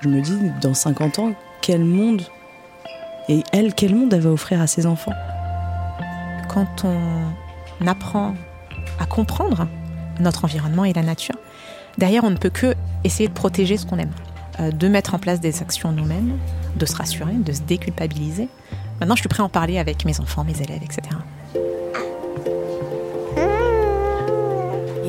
Je me dis, dans 50 ans, quel monde et elle, quel monde elle va offrir à ses enfants? Quand on apprend à comprendre notre environnement et la nature, derrière, on ne peut que essayer de protéger ce qu'on aime, euh, de mettre en place des actions nous-mêmes, de se rassurer, de se déculpabiliser. Maintenant, je suis prêt à en parler avec mes enfants, mes élèves, etc.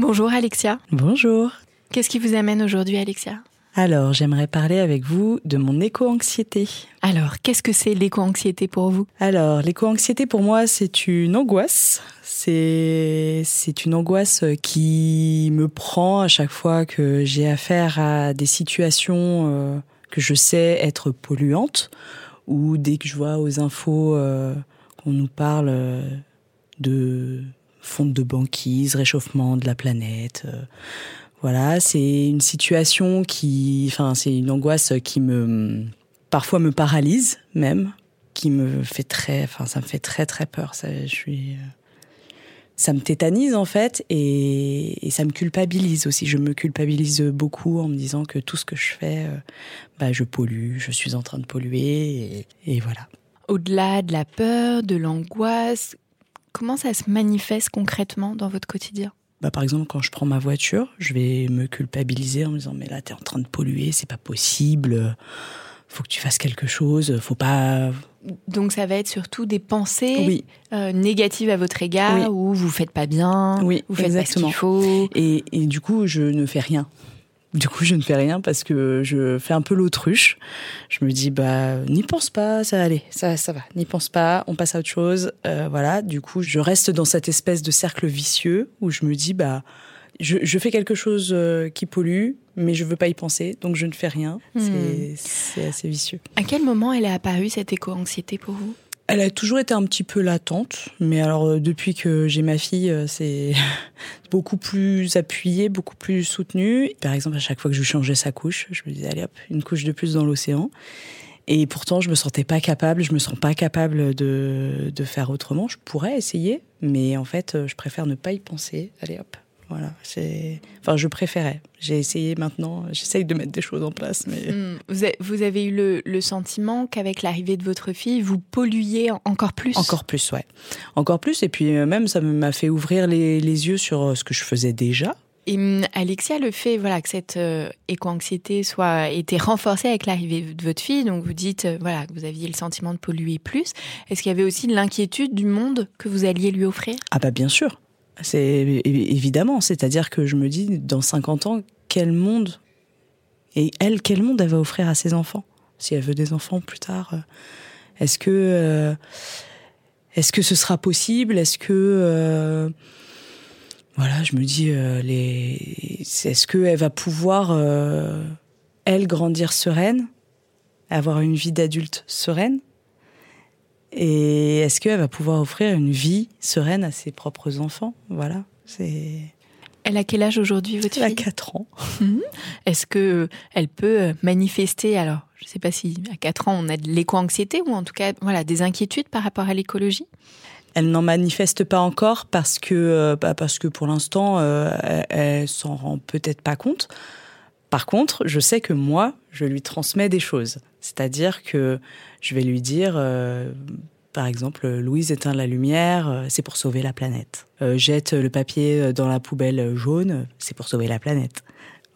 Bonjour Alexia. Bonjour. Qu'est-ce qui vous amène aujourd'hui Alexia? Alors, j'aimerais parler avec vous de mon éco-anxiété. Alors, qu'est-ce que c'est l'éco-anxiété pour vous? Alors, l'éco-anxiété pour moi, c'est une angoisse. C'est c'est une angoisse qui me prend à chaque fois que j'ai affaire à des situations euh, que je sais être polluantes ou dès que je vois aux infos euh, qu'on nous parle euh, de fonte de banquise, réchauffement de la planète. euh, voilà, c'est une situation qui, enfin, c'est une angoisse qui me, parfois me paralyse même, qui me fait très, enfin, ça me fait très très peur. Ça, je suis, euh, ça me tétanise en fait et, ça me culpabilise aussi. Je me culpabilise beaucoup en me disant que tout ce que je fais, euh, bah, je pollue, je suis en train de polluer et voilà. Au-delà de la peur, de l'angoisse, comment ça se manifeste concrètement dans votre quotidien? Bah, par exemple, quand je prends ma voiture, je vais me culpabiliser en me disant mais là t'es en train de polluer, c'est pas possible. Faut que tu fasses quelque chose. Faut pas. Donc ça va être surtout des pensées Oui. euh, négatives à votre égard, Oui. où vous faites pas bien, Oui, vous faites exactement. pas ce qu'il faut. Et, et du coup, je ne fais rien. Du coup, je ne fais rien parce que je fais un peu l'autruche. Je me dis, bah, n'y pense pas, ça va aller, ça, ça va. N'y pense pas, on passe à autre chose. Euh, voilà. Du coup, je reste dans cette espèce de cercle vicieux où je me dis, bah, je, je fais quelque chose euh, qui pollue, mais je veux pas y penser, donc je ne fais rien. Hmm. C'est- C'est assez vicieux. À quel moment elle est apparue cette éco-anxiété pour vous? Elle a toujours été un petit peu latente, mais alors euh, depuis que j'ai ma fille, euh, c'est beaucoup plus appuyé, beaucoup plus soutenu. Par exemple, à chaque fois que je changeais sa couche, je me disais allez hop, une couche de plus dans l'océan. Et pourtant, je me sentais pas capable, je me sens pas capable de, de faire autrement. Je pourrais essayer, mais en fait, euh, je préfère ne pas y penser. Allez hop, voilà. Enfin, je préférais. J'ai essayé maintenant, j'essaye de mettre des choses en place, mais. Hmm, vous, avez eu le, le sentiment qu'avec l'arrivée de votre fille, vous polluiez en- encore plus? Encore plus, ouais. Encore plus. Et puis euh, même, ça m'a fait ouvrir les, les yeux sur euh, ce que je faisais déjà. Et hum, Alexia, le fait voilà, que cette euh, éco-anxiété soit été renforcée avec l'arrivée de votre fille, donc vous dites euh, voilà, que vous aviez le sentiment de polluer plus, est-ce qu'il y avait aussi l'inquiétude du monde que vous alliez lui offrir? Ah bah bien sûr. C'est évidemment. C'est-à-dire que je me dis, dans 50 ans, quel monde et elle, quel monde elle va offrir à ses enfants? Si elle veut des enfants plus tard, euh, est-ce que euh, est-ce que ce sera possible? Est-ce que euh, voilà, je me dis, les, est-ce qu'elle va pouvoir, elle, grandir sereine, avoir une vie d'adulte sereine? Et est-ce qu'elle va pouvoir offrir une vie sereine à ses propres enfants? Voilà, c'est. Elle a quel âge aujourd'hui, votre Elle a fille? 4 ans. Mhm. Est-ce que elle peut manifester, alors je ne sais pas si à 4 ans on a de l'éco-anxiété ou en tout cas voilà, des inquiétudes par rapport à l'écologie? Elle n'en manifeste pas encore parce que, euh, bah, parce que pour l'instant, euh, elle, elle s'en rend peut-être pas compte. Par contre, je sais que moi, je lui transmets des choses. C'est-à-dire que je vais lui dire, euh, par exemple, Louise éteint la lumière, euh, c'est pour sauver la planète. Euh, jette le papier dans la poubelle jaune, c'est pour sauver la planète.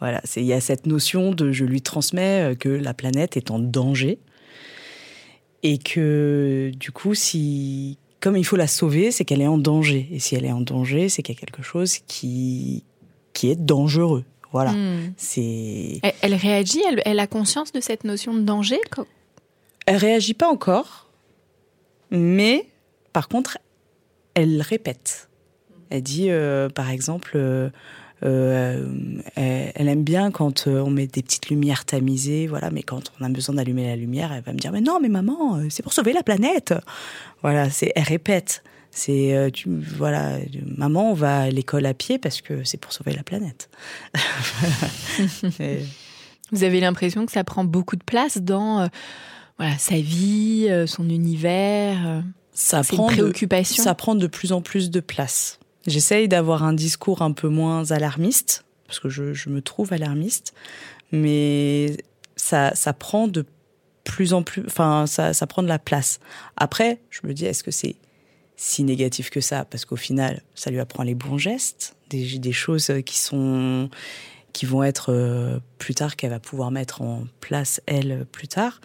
Voilà, il y a cette notion de je lui transmets euh, que la planète est en danger et que du coup, si comme il faut la sauver, c'est qu'elle est en danger. Et si elle est en danger, c'est qu'il y a quelque chose qui qui est dangereux. Voilà. Hmm. C'est elle, elle réagit, elle, elle a conscience de cette notion de danger Elle réagit pas encore, mais par contre, elle répète. Elle dit, euh, par exemple, euh, euh, elle, elle aime bien quand on met des petites lumières tamisées, voilà. Mais quand on a besoin d'allumer la lumière, elle va me dire, mais non, mais maman, c'est pour sauver la planète. Voilà, c'est, elle répète. C'est, euh, tu, voilà, maman, on va à l'école à pied parce que c'est pour sauver la planète. Et- Vous avez l'impression que ça prend beaucoup de place dans euh, voilà, sa vie, euh, son univers euh, ça prend de- ça prend de plus en plus de place. J'essaye d'avoir un discours un peu moins alarmiste, parce que je, je me trouve alarmiste, mais ça, ça prend de plus en plus, enfin, ça, ça prend de la place. Après, je me dis, est-ce que c'est si négatif que ça Parce qu'au final, ça lui apprend les bons gestes, des, choses qui sont qui vont être euh, plus tard qu'elle va pouvoir mettre en place elle plus tard.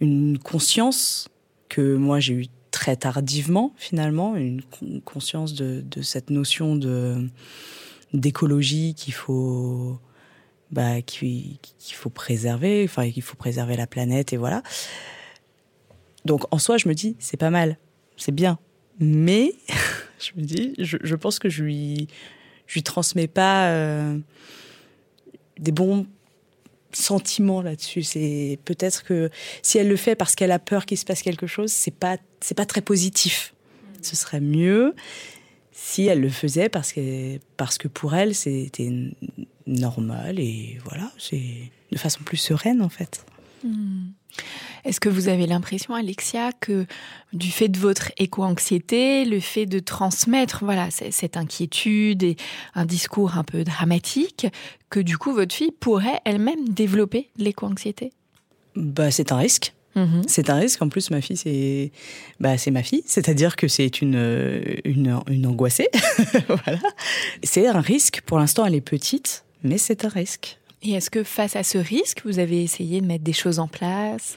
Une conscience que moi j'ai eu très tardivement finalement. Une con- conscience de, cette notion de d'écologie qu'il faut bah, qu'il faut préserver enfin qu'il faut préserver la planète et voilà. Donc en soi je me dis c'est pas mal. C'est bien mais je me dis je, pense que je lui lui transmets pas euh, des bons sentiments là-dessus. C'est peut-être que si elle le fait parce qu'elle a peur qu'il se passe quelque chose, c'est pas c'est pas très positif. Ce serait mieux si elle le faisait parce que parce que pour elle c'était normal et voilà, c'est de façon plus sereine en fait. Hmm. Est-ce que vous avez l'impression, Alexia, que du fait de votre éco-anxiété, le fait de transmettre voilà cette inquiétude et un discours un peu dramatique, que du coup votre fille pourrait elle-même développer de l'éco-anxiété? Bah c'est un risque. Mhm. C'est un risque. En plus, ma fille, c'est bah, c'est ma fille. C'est-à-dire que c'est une, euh, une, une angoissée. voilà. C'est un risque. Pour l'instant, elle est petite, mais c'est un risque. Et est-ce que face à ce risque, vous avez essayé de mettre des choses en place?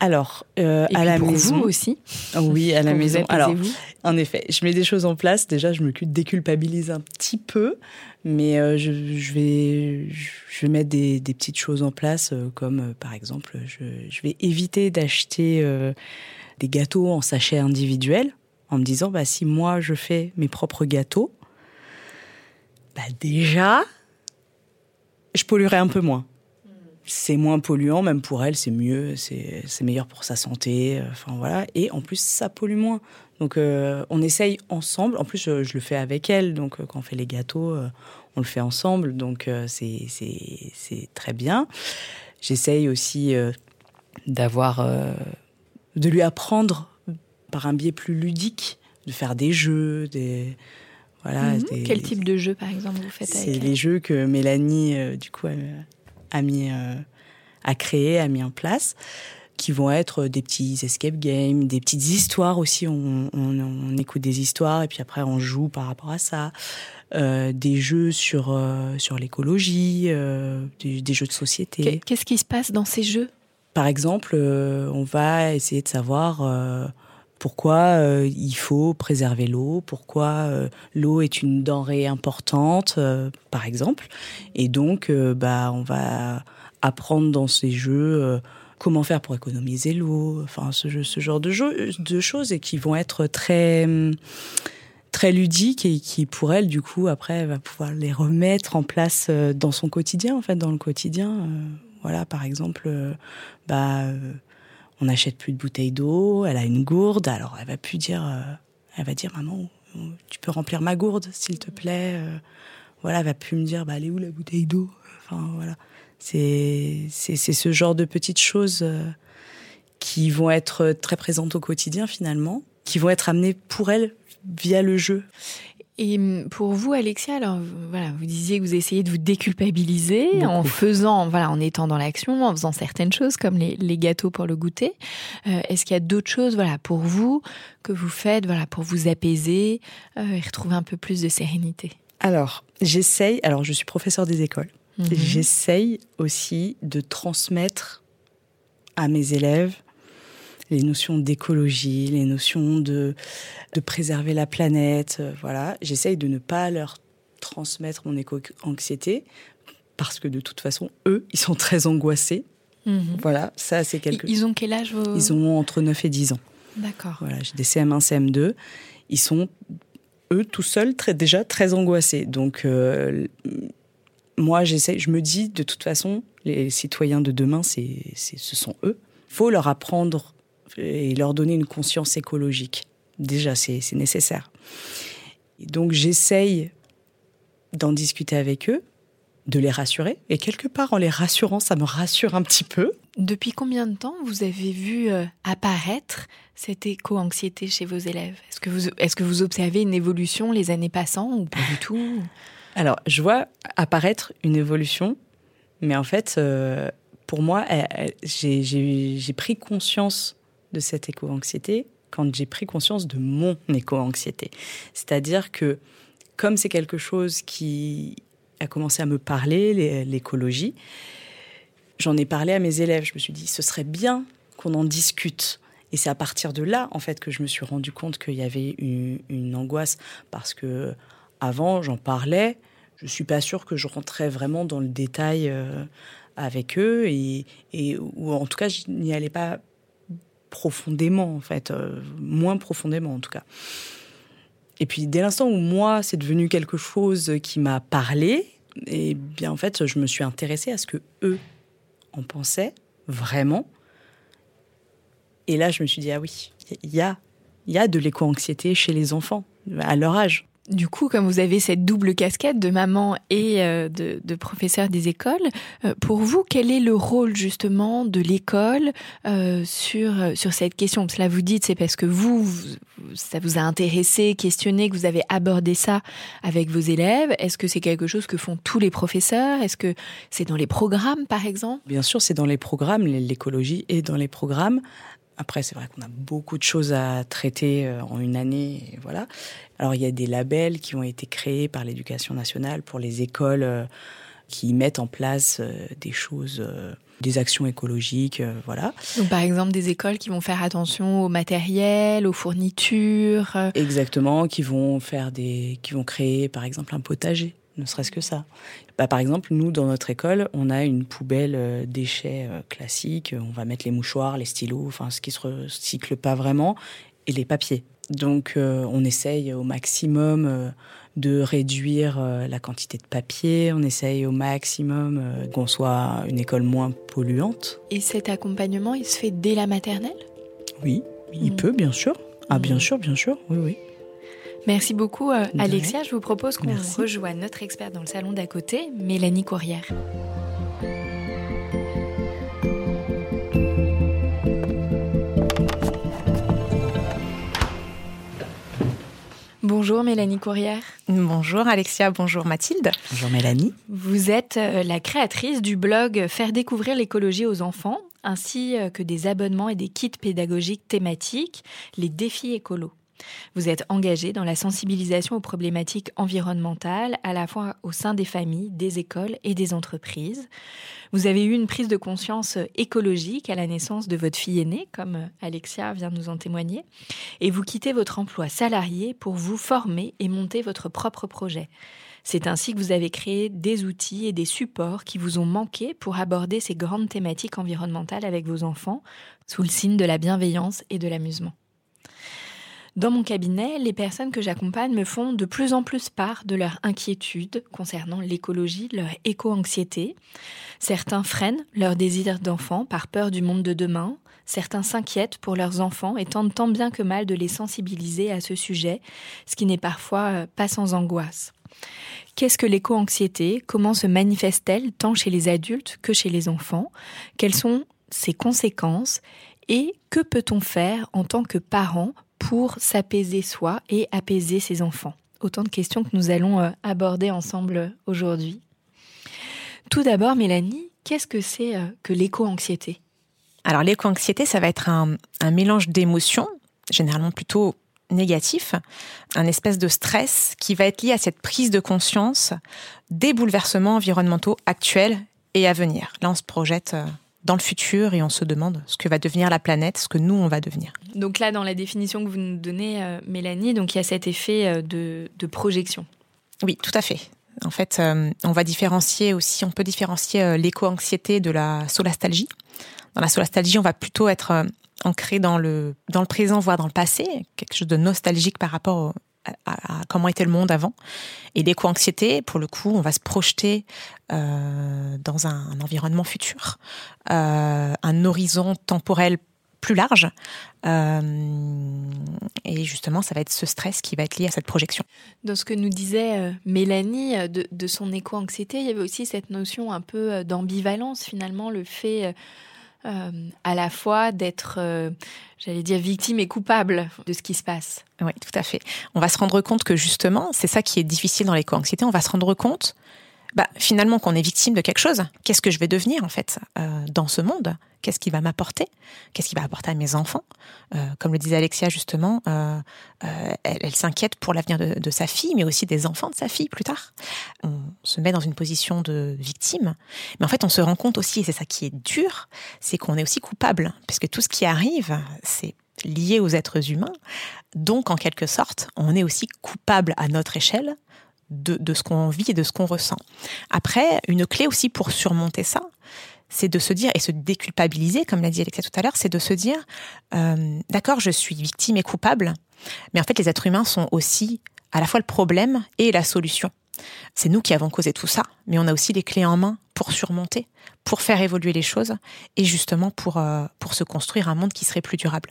Alors, euh, Et à puis la pour maison. vous aussi Oui, à la maison. Alors, en effet, je mets des choses en place. Déjà, je me cu- déculpabilise un petit peu, mais euh, je, je vais, je vais mettre des, des petites choses en place, euh, comme par exemple, je, je vais éviter d'acheter des gâteaux en sachet individuel, en me disant, bah, si moi je fais mes propres gâteaux, bah, déjà, je polluerai un peu moins. C'est moins polluant, même pour elle, c'est mieux, c'est meilleur pour sa santé, euh, enfin voilà. Et en plus, ça pollue moins. Donc, euh, on essaye ensemble. En plus, je le fais avec elle, donc euh, quand on fait les gâteaux, on le fait ensemble, donc c'est très bien. J'essaye aussi d'avoir, de lui apprendre par un biais plus ludique, de faire des jeux, des voilà. Mhm. Quel type de jeu, par exemple, vous faites c'est les elle jeux que Mélanie, euh, du coup, a, a mis, euh, a créé, a mis en place, qui vont être des petits escape games, des petites histoires aussi. On, on- on écoute des histoires et puis après on joue par rapport à ça. Euh, des jeux sur euh, sur l'écologie, euh, des, des jeux de société. Qu'est- Qu'est-ce qui se passe dans ces jeux? Par exemple, euh, on va essayer de savoir euh, pourquoi euh, il faut préserver l'eau, pourquoi euh, l'eau est une denrée importante, euh, par exemple. Et donc, bah, on va apprendre dans ces jeux comment faire pour économiser l'eau, enfin ce, genre de, jeu, de choses et qui vont être très très ludiques et qui pour elle du coup après va pouvoir les remettre en place dans son quotidien en fait dans le quotidien voilà par exemple bah on n'achète plus de bouteilles d'eau, elle a une gourde, alors elle va plus dire, euh, elle va dire maman, tu peux remplir ma gourde s'il te plaît. euh. voilà, elle va plus me dire bah elle est où la bouteille d'eau? Enfin voilà, c'est c'est ce genre de petites choses euh, qui vont être très présentes au quotidien finalement, qui vont être amenées pour elle via le jeu. Et pour vous, Alexia, alors voilà, vous disiez que vous essayez de vous déculpabiliser en faisant, voilà, en étant dans l'action, en faisant certaines choses comme les, les gâteaux pour le goûter. Euh, Est-ce qu'il y a d'autres choses, voilà, pour vous que vous faites, voilà, pour vous apaiser euh, et retrouver un peu plus de sérénité? Alors, j'essaye, alors je suis professeur des écoles, Mhm. j'essaye aussi de transmettre à mes élèves les notions d'écologie, les notions de, de préserver la planète, euh, voilà. J'essaye de ne pas leur transmettre mon éco-anxiété parce que de toute façon, eux, ils sont très angoissés. Mhm. Voilà, ça c'est quelque ils ont quel âge vos... Ils ont entre 9 et 10 ans. D'accord. Voilà, j'ai des CM1, CM2. Ils sont, eux, tout seuls, très, déjà très angoissés. Donc, euh, moi, j'essaie, je me dis, de toute façon, les citoyens de demain, c'est, c'est, ce sont eux. Il faut leur apprendre et leur donner une conscience écologique. Déjà, c'est, nécessaire. Et donc, j'essaye d'en discuter avec eux, de les rassurer. Et quelque part, en les rassurant, ça me rassure un petit peu. Depuis combien de temps vous avez vu euh, apparaître cette éco-anxiété chez vos élèves? Est-ce que, vous, est-ce que vous observez une évolution les années passant ou pas du tout? Alors, je vois apparaître une évolution, mais en fait, euh, pour moi, j'ai pris conscience de cette éco-anxiété quand j'ai pris conscience de mon éco-anxiété. C'est-à-dire que, comme c'est quelque chose qui a commencé à me parler, l'é- l'écologie, j'en ai parlé à mes élèves. Je me suis dit, ce serait bien qu'on en discute. Et c'est à partir de là, en fait, que je me suis rendu compte qu'il y avait une, une angoisse. Parce que avant, j'en parlais. Je suis pas sûre que je rentrais vraiment dans le détail euh, avec eux. Et, et- ou en tout cas, je n'y allais pas profondément, en fait. euh, moins profondément, en tout cas. Et puis, dès l'instant où moi, c'est devenu quelque chose qui m'a parlé, et bien, en fait, je me suis intéressée à ce que eux en pensaient vraiment. Et là, je me suis dit, ah oui, il y a, y a de l'éco-anxiété chez les enfants, à leur âge. Du coup, comme vous avez cette double casquette de maman et euh, de, de professeur des écoles, euh, pour vous, quel est le rôle justement de l'école euh, sur, euh, sur cette question? Cela vous dites, c'est parce que vous, vous- ça vous a intéressé, questionné, que vous avez abordé ça avec vos élèves. Est-ce que c'est quelque chose que font tous les professeurs? Est-ce que c'est dans les programmes, par exemple? Bien sûr, c'est dans les programmes, l'écologie est dans les programmes. Après, c'est vrai qu'on a beaucoup de choses à traiter euh, en une année, voilà. Alors, il y a des labels qui ont été créés par l'éducation nationale pour les écoles euh, qui mettent en place euh, des choses, des actions écologiques, voilà. Donc, par exemple, des écoles qui vont faire attention au matériel, aux fournitures. Exactement, qui vont faire des, qui vont créer, par exemple, un potager, ne serait-ce que ça. Bah, par exemple, nous, dans notre école, on a une poubelle euh, déchets euh, classique. On va mettre les mouchoirs, les stylos, enfin, ce qui se recycle pas vraiment, et les papiers. Donc, euh, on essaye au maximum de réduire la quantité de papier. On essaye au maximum qu'on soit une école moins polluante. Et cet accompagnement, il se fait dès la maternelle? Oui, il Mm. peut, bien sûr. Ah, bien Mm. sûr, bien sûr. Oui, oui. Merci beaucoup, euh, Alexia. Je vous propose qu'on rejoigne notre experte dans le salon d'à côté, Mélanie Courrière. Bonjour Mélanie Courrière. Bonjour Alexia, bonjour Mathilde. Bonjour Mélanie. Vous êtes euh, la créatrice du blog Faire découvrir l'écologie aux enfants, ainsi euh, que des abonnements et des kits pédagogiques thématiques, les défis écolos. Vous êtes engagée dans la sensibilisation aux problématiques environnementales, à la fois au sein des familles, des écoles et des entreprises. Vous avez eu une prise de conscience écologique à la naissance de votre fille aînée, comme Alexia vient de nous en témoigner, et vous quittez votre emploi salarié pour vous former et monter votre propre projet. C'est ainsi que vous avez créé des outils et des supports qui vous ont manqué pour aborder ces grandes thématiques environnementales avec vos enfants, sous le signe de la bienveillance et de l'amusement. Dans mon cabinet, les personnes que j'accompagne me font de plus en plus part de leur inquiétude concernant l'écologie, leur éco-anxiété. Certains freinent leur désir d'enfant par peur du monde de demain. Certains s'inquiètent pour leurs enfants et tentent tant bien que mal de les sensibiliser à ce sujet, ce qui n'est parfois euh, pas sans angoisse. Qu'est-ce que l'éco-anxiété? Comment se manifeste-t-elle tant chez les adultes que chez les enfants? Quelles sont ses conséquences? Et que peut-on faire en tant que parent pour s'apaiser soi et apaiser ses enfants Autant de questions que nous allons euh, aborder ensemble aujourd'hui. Tout d'abord, Mélanie, qu'est-ce que c'est euh, que l'éco-anxiété? Alors l'éco-anxiété, ça va être un, mélange d'émotions, généralement plutôt négatif, un espèce de stress qui va être lié à cette prise de conscience des bouleversements environnementaux actuels et à venir. Là, on se projette euh, dans le futur et on se demande ce que va devenir la planète, ce que nous, on va devenir. Donc là, dans la définition que vous nous donnez, euh, Mélanie, donc il y a cet effet euh, de, de projection. Oui, tout à fait. En fait, on va différencier aussi, on peut différencier l'éco-anxiété de la solastalgie. Dans la solastalgie, on va plutôt être ancré dans le, dans le présent, voire dans le passé, quelque chose de nostalgique par rapport à, comment était le monde avant. Et l'éco-anxiété, pour le coup, on va se projeter euh, dans un, environnement futur, euh, un horizon temporel plus large. Euh, et justement, ça va être ce stress qui va être lié à cette projection. Dans ce que nous disait Mélanie de, de son éco-anxiété, il y avait aussi cette notion un peu d'ambivalence, finalement, le fait euh, à la fois d'être, euh, j'allais dire, victime et coupable de ce qui se passe. Oui, tout à fait. On va se rendre compte que justement, c'est ça qui est difficile dans l'éco-anxiété, on va se rendre compte bah, finalement qu'on est victime de quelque chose. Qu'est-ce que je vais devenir en fait euh, dans ce monde? Qu'est-ce qui va m'apporter? Qu'est-ce qui va apporter à mes enfants? Euh, Comme le disait Alexia justement, euh, elle, s'inquiète pour l'avenir de, de, sa fille, mais aussi des enfants de sa fille plus tard. On se met dans une position de victime, mais en fait on se rend compte aussi, et c'est ça qui est dur, c'est qu'on est aussi coupable, puisque tout ce qui arrive, c'est lié aux êtres humains. Donc, en quelque sorte, on est aussi coupable à notre échelle de, ce qu'on vit et de ce qu'on ressent. Après, une clé aussi pour surmonter ça, c'est de se dire et se déculpabiliser, comme l'a dit Alexia tout à l'heure, c'est de se dire, euh, d'accord, je suis victime et coupable, mais en fait, les êtres humains sont aussi à la fois le problème et la solution. C'est nous qui avons causé tout ça, mais on a aussi les clés en main pour surmonter, pour faire évoluer les choses et justement pour, euh, pour se construire un monde qui serait plus durable.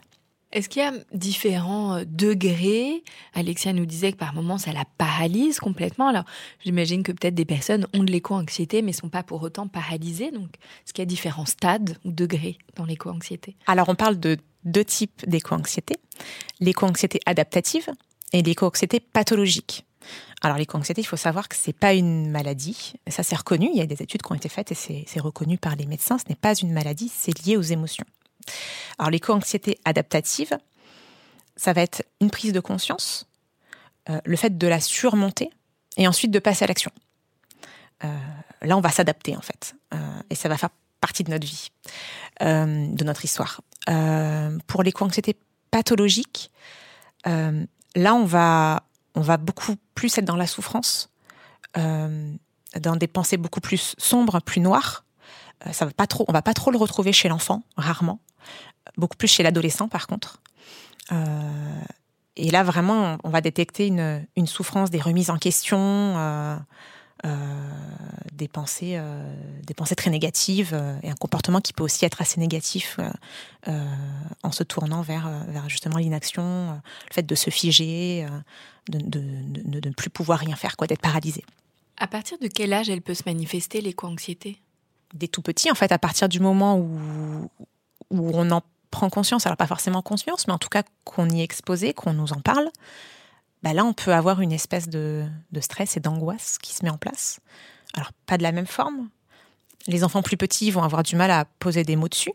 Est-ce qu'il y a différents euh, degrés? Alexia nous disait que par moments ça la paralyse complètement. Alors j'imagine que peut-être des personnes ont de l'éco-anxiété mais sont pas pour autant paralysées. Donc est-ce qu'il y a différents stades ou degrés dans l'éco-anxiété? Alors on parle de deux types d'éco-anxiété. L'éco-anxiété adaptative et l'éco-anxiété pathologique. Alors l'éco-anxiété, il faut savoir que c'est pas une maladie. Ça c'est reconnu. Il y a des études qui ont été faites et c'est reconnu par les médecins. Ce n'est pas une maladie, c'est lié aux émotions. Alors l'éco-anxiété adaptative, ça va être une prise de conscience, euh, le fait de la surmonter et ensuite de passer à l'action. Euh, là, on va s'adapter en fait, euh, et ça va faire partie de notre vie, de notre histoire. pour l'éco-anxiété pathologique, là, on va, on va beaucoup plus être dans la souffrance, dans des pensées beaucoup plus sombres, plus noires. ça va pas trop, on va pas trop le retrouver chez l'enfant, rarement beaucoup plus chez l'adolescent par contre. Euh, et là, vraiment, on va détecter une, une souffrance, des remises en question, euh, euh, des, pensées, des pensées très négatives et un comportement qui peut aussi être assez négatif en se tournant vers, vers justement l'inaction, le fait de se figer, de, de, de, de, ne plus pouvoir rien faire, quoi, d'être paralysé. À partir de quel âge elle peut se manifester l'éco-anxiété Des tout petits, en fait, à partir du moment où, où on en prend conscience, alors pas forcément conscience, mais en tout cas qu'on y est exposé, qu'on nous en parle, bah là on peut avoir une espèce de, stress et d'angoisse qui se met en place. Alors pas de la même forme. Les enfants plus petits vont avoir du mal à poser des mots dessus.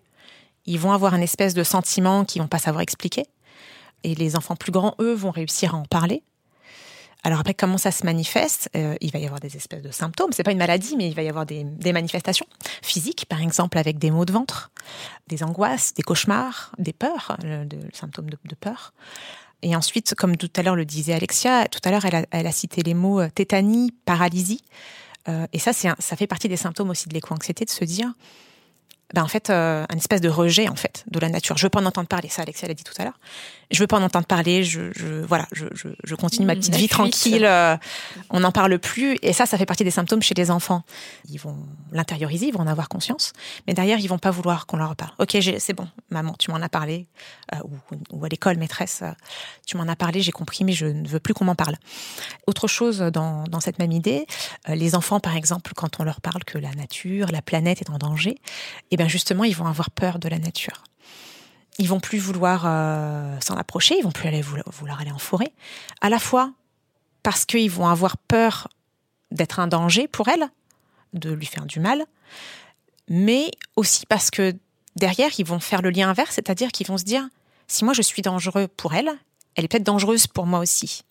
Ils vont avoir un espèce de sentiment qu'ils vont pas savoir expliquer. Et les enfants plus grands, eux, vont réussir à en parler. Alors après, comment ça se manifeste euh, Il va y avoir des espèces de symptômes. C'est pas une maladie, mais il va y avoir des, manifestations physiques, par exemple avec des maux de ventre, des angoisses, des cauchemars, des peurs, le, symptôme de, peur. Et ensuite, comme tout à l'heure le disait Alexia, tout à l'heure elle, a, cité les mots euh, tétanie, paralysie. Euh, et ça, c'est ça fait partie des symptômes aussi de l'éco-anxiété, de se dire ben en fait euh, un espèce de rejet en fait de la nature. Je veux pas en entendre parler. Ça, Alexia l'a dit tout à l'heure. Je veux pas en entendre parler. Je, je voilà, je, je, je continue ma petite vie fuite. tranquille. euh, on n'en parle plus. Et ça, ça fait partie des symptômes chez les enfants. Ils vont l'intérioriser, ils vont en avoir conscience, mais derrière, ils vont pas vouloir qu'on leur parle. Ok, c'est bon, maman, tu m'en as parlé, euh, ou, ou à l'école, maîtresse, tu m'en as parlé, j'ai compris, mais je ne veux plus qu'on m'en parle. Autre chose dans, dans cette même idée, les enfants, par exemple, quand on leur parle que la nature, la planète est en danger, et bien justement, ils vont avoir peur de la nature. Ils vont plus vouloir euh, s'en approcher, ils vont plus aller vouloir aller en forêt, à la fois parce qu'ils vont avoir peur d'être un danger pour elle, de lui faire du mal, mais aussi parce que derrière, ils vont faire le lien inverse, c'est-à-dire qu'ils vont se dire, si moi je suis dangereux pour elle, elle est peut-être dangereuse pour moi aussi.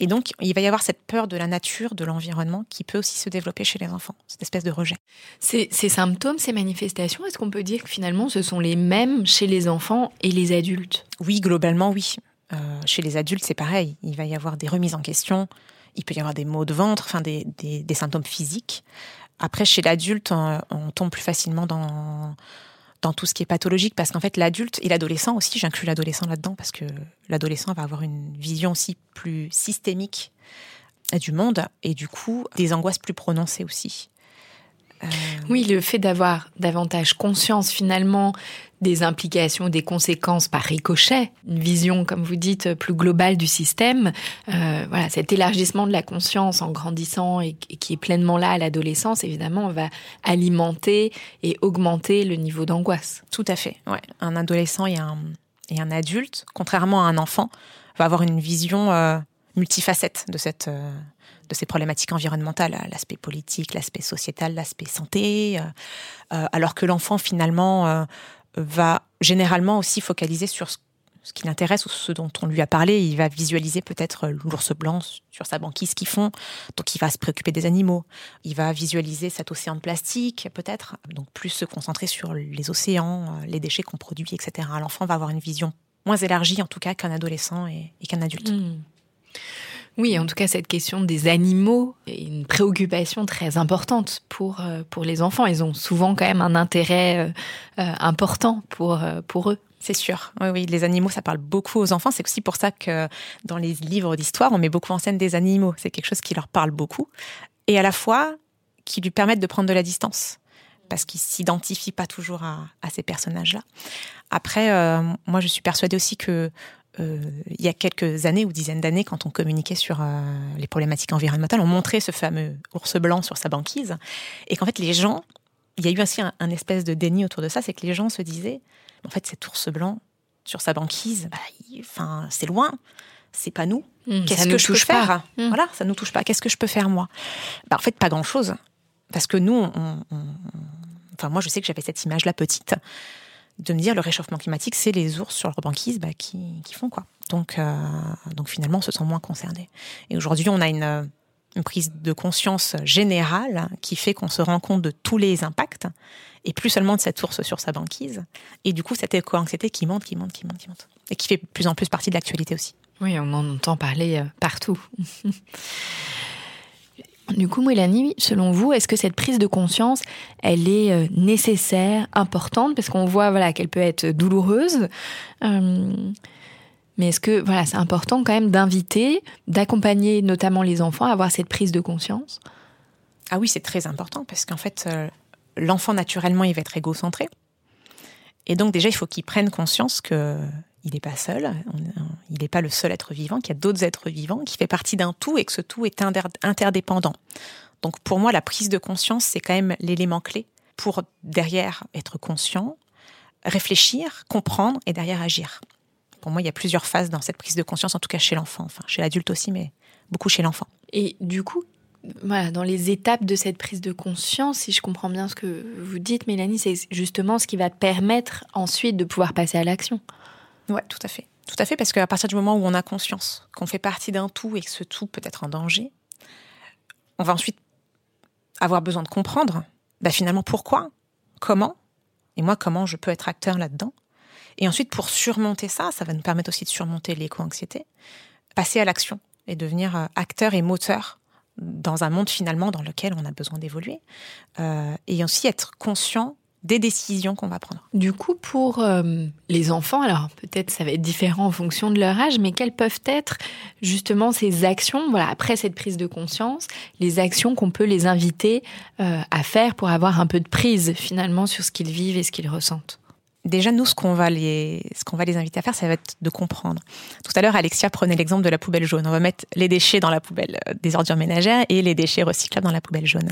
Et donc, il va y avoir cette peur de la nature, de l'environnement, qui peut aussi se développer chez les enfants, cette espèce de rejet. Ces, ces symptômes, ces manifestations, est-ce qu'on peut dire que finalement ce sont les mêmes chez les enfants et les adultes? Oui, globalement, oui. Euh, chez les adultes, c'est pareil. Il va y avoir des remises en question, il peut y avoir des maux de ventre, enfin des, des- des symptômes physiques. Après, chez l'adulte, on, on tombe plus facilement dans, dans tout ce qui est pathologique, parce qu'en fait, l'adulte et l'adolescent aussi, j'inclus l'adolescent là-dedans, parce que l'adolescent va avoir une vision aussi plus systémique du monde, et du coup, des angoisses plus prononcées aussi. Euh, Oui, le fait d'avoir davantage conscience finalement des implications, des conséquences par ricochet, une vision, comme vous dites, plus globale du système, euh, voilà, cet élargissement de la conscience en grandissant et, et qui est pleinement là à l'adolescence, évidemment, va alimenter et augmenter le niveau d'angoisse. Tout à fait. Ouais. Un adolescent et un, et un adulte, contrairement à un enfant, va avoir une vision euh, multifacette de cette euh, de ces problématiques environnementales, l'aspect politique, l'aspect sociétal, l'aspect santé, euh, euh, alors que l'enfant finalement euh, va généralement aussi focaliser sur ce, qui l'intéresse ou ce dont on lui a parlé. Il va visualiser peut-être l'ours blanc sur sa banquise qu'ils font, donc il va se préoccuper des animaux. Il va visualiser cet océan de plastique peut-être, donc plus se concentrer sur les océans, les déchets qu'on produit, etc. L'enfant va avoir une vision moins élargie en tout cas qu'un adolescent et, qu'un adulte. Hmm. Oui, en tout cas, cette question des animaux est une préoccupation très importante pour, euh, pour les enfants. Ils ont souvent quand même un intérêt euh, euh, important pour, pour eux. C'est sûr. Oui, oui, les animaux, ça parle beaucoup aux enfants. C'est aussi pour ça que dans les livres d'histoire, on met beaucoup en scène des animaux. C'est quelque chose qui leur parle beaucoup. Et à la fois, qui lui permettent de prendre de la distance. Parce qu'ils s'identifient pas toujours à, à ces personnages-là. Après, moi, je suis persuadée aussi que euh, il y a quelques années ou dizaines d'années, quand on communiquait sur euh, les problématiques environnementales, on montrait ce fameux ours blanc sur sa banquise, et qu'en fait les gens, il y a eu aussi un, un espèce de déni autour de ça, c'est que les gens se disaient, en fait cet ours blanc sur sa banquise, bah, il- enfin c'est loin, c'est pas nous. Hmm, Qu'est-ce que je peux pas. faire? Hmm. Voilà, ça nous touche pas. Qu'est-ce que je peux faire moi? Bah, En fait, pas grand-chose, parce que nous, on- on- on- enfin moi je sais que j'avais cette image-là petite de me dire le réchauffement climatique, c'est les ours sur leur banquise bah, qui, qui font quoi. Donc, euh, donc finalement, on se sent moins concerné. Et aujourd'hui, on a une, euh, une prise de conscience générale qui fait qu'on se rend compte de tous les impacts et plus seulement de cette ours sur sa banquise. Et du coup, cette éco-anxiété qui monte, qui monte, qui monte, qui monte. Et qui fait de plus en plus partie de l'actualité aussi. Oui, on en entend parler euh, partout. Du coup, Mélanie, selon vous, est-ce que cette prise de conscience, elle est euh, nécessaire, importante, parce qu'on voit voilà qu'elle peut être douloureuse, euh, mais est-ce que voilà c'est important quand même d'inviter, d'accompagner notamment les enfants à avoir cette prise de conscience? Ah oui, c'est très important parce qu'en fait, euh, l'enfant naturellement, il va être égocentré. Et donc déjà, il faut qu'il prenne conscience que il n'est pas seul, il n'est pas le seul être vivant, qu'il y a d'autres êtres vivants, qu'il fait partie d'un tout et que ce tout est inter- interdépendant. Donc pour moi, la prise de conscience, c'est quand même l'élément clé pour derrière être conscient, réfléchir, comprendre et derrière agir. Pour moi, il y a plusieurs phases dans cette prise de conscience, en tout cas chez l'enfant, enfin chez l'adulte aussi, mais beaucoup chez l'enfant. Et du coup, voilà, dans les étapes de cette prise de conscience, si je comprends bien ce que vous dites, Mélanie, c'est justement ce qui va permettre ensuite de pouvoir passer à l'action. Ouais, tout à fait. Tout à fait, parce qu'à partir du moment où on a conscience qu'on fait partie d'un tout et que ce tout peut être en danger, on va ensuite avoir besoin de comprendre bah, finalement pourquoi, comment, et moi comment je peux être acteur là-dedans. Et ensuite, pour surmonter ça, ça va nous permettre aussi de surmonter l'éco-anxiété, passer à l'action et devenir euh, acteur et moteur dans un monde finalement dans lequel on a besoin d'évoluer. Euh, et aussi être conscient des décisions qu'on va prendre. Du coup, pour euh, les enfants, alors peut-être ça va être différent en fonction de leur âge, mais quelles peuvent être justement ces actions, voilà, après cette prise de conscience, les actions qu'on peut les inviter euh, à faire pour avoir un peu de prise finalement sur ce qu'ils vivent et ce qu'ils ressentent? Déjà, nous, ce qu'on va les, ce qu'on va les inviter à faire, ça va être de comprendre. Tout à l'heure, Alexia prenait l'exemple de la poubelle jaune. On va mettre les déchets dans la poubelle euh, des ordures ménagères et les déchets recyclables dans la poubelle jaune.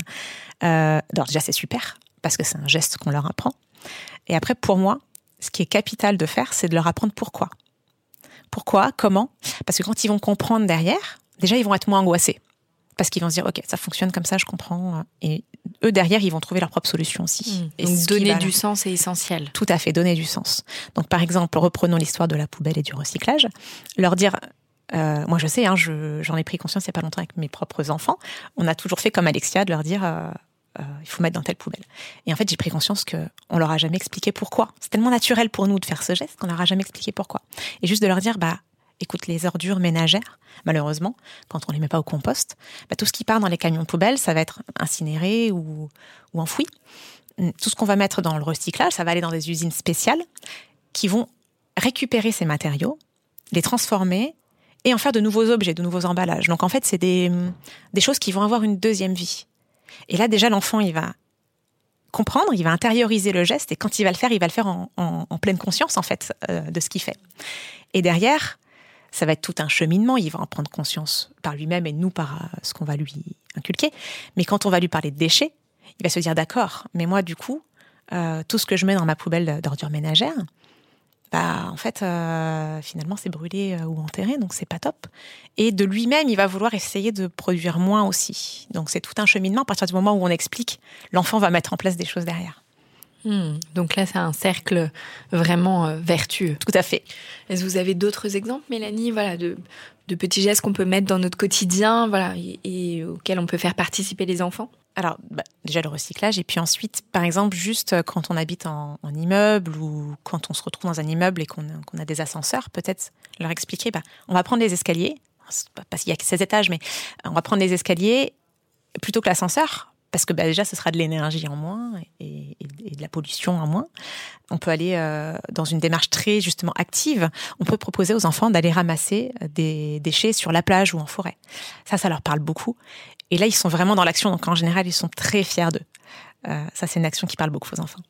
Euh, alors déjà, c'est super parce que c'est un geste qu'on leur apprend. Et après, pour moi, ce qui est capital de faire, c'est de leur apprendre pourquoi. Pourquoi Comment? Parce que quand ils vont comprendre derrière, déjà, ils vont être moins angoissés. Parce qu'ils vont se dire, OK, ça fonctionne comme ça, je comprends. Et eux, derrière, ils vont trouver leur propre solution aussi. Mmh. Et Donc, donner du sens est essentiel. Tout à fait, donner du sens. Donc, par exemple, reprenons l'histoire de la poubelle et du recyclage. Leur dire, euh, moi, je sais, hein, j'en ai pris conscience il n'y a pas longtemps avec mes propres enfants. On a toujours fait comme Alexia, de leur dire, euh, euh, il faut mettre dans telle poubelle. Et en fait, j'ai pris conscience que on leur a jamais expliqué pourquoi. C'est tellement naturel pour nous de faire ce geste qu'on leur a jamais expliqué pourquoi. Et juste de leur dire, bah, écoute, les ordures ménagères, malheureusement, quand on les met pas au compost, bah, tout ce qui part dans les camions poubelles, ça va être incinéré ou, ou enfoui. Tout ce qu'on va mettre dans le recyclage, ça va aller dans des usines spéciales qui vont récupérer ces matériaux, les transformer et en faire de nouveaux objets, de nouveaux emballages. Donc en fait, c'est des choses qui vont avoir une deuxième vie. Et là, déjà, l'enfant, il va comprendre, il va intérioriser le geste, et quand il va le faire, il va le faire en, pleine conscience, en fait, euh, de ce qu'il fait. Et derrière, ça va être tout un cheminement, il va en prendre conscience par lui-même et nous par euh, ce qu'on va lui inculquer. Mais quand on va lui parler de déchets, il va se dire, d'accord, mais moi, du coup, euh, tout ce que je mets dans ma poubelle d'ordures ménagères, bah en fait euh, finalement c'est brûlé euh, ou enterré donc c'est pas top. Et de lui-même il va vouloir essayer de produire moins aussi. Donc c'est tout un cheminement. À partir du moment où on explique l'enfant va mettre en place des choses derrière. Hmm. donc là c'est un cercle vraiment euh, vertueux. Tout à fait. Est-ce que vous avez d'autres exemples Mélanie voilà de, de petits gestes qu'on peut mettre dans notre quotidien voilà et auxquels on peut faire participer les enfants? Alors, bah, déjà le recyclage, et puis ensuite, par exemple, juste euh, quand on habite en, immeuble ou quand on se retrouve dans un immeuble et qu'on a des ascenseurs, peut-être leur expliquer, bah, on va prendre les escaliers, parce qu'il y a que 16 étages, mais euh, on va prendre les escaliers plutôt que l'ascenseur, parce que bah, déjà, ce sera de l'énergie en moins et, de la pollution en moins. On peut aller euh, dans une démarche très justement active. On peut proposer aux enfants d'aller ramasser des déchets sur la plage ou en forêt. Ça, ça leur parle beaucoup. Et là, ils sont vraiment dans l'action. Donc, en général, ils sont très fiers d'eux. Euh, ça, c'est une action qui parle beaucoup aux enfants.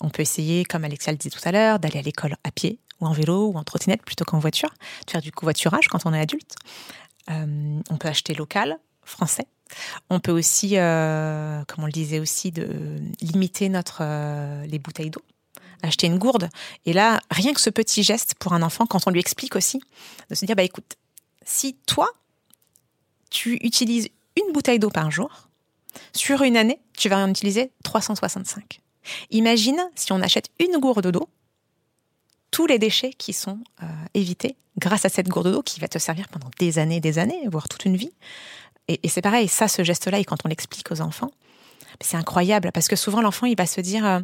On peut essayer, comme Alexia le disait tout à l'heure, d'aller à l'école à pied ou en vélo ou en trottinette plutôt qu'en voiture, de faire du covoiturage quand on est adulte. Euh, on peut acheter local, français. On peut aussi, euh, comme on le disait aussi, limiter notre les bouteilles d'eau acheter une gourde. Et là, rien que ce petit geste pour un enfant, quand on lui explique aussi, de se dire, bah écoute, si toi, tu utilises une bouteille d'eau par jour, sur une année, tu vas en utiliser 365. Imagine si on achète une gourde d'eau, tous les déchets qui sont euh, évités grâce à cette gourde d'eau qui va te servir pendant des années, des années, voire toute une vie. Et, c'est pareil, ça, ce geste-là, et quand on l'explique aux enfants, c'est incroyable parce que souvent l'enfant, il va se dire, euh,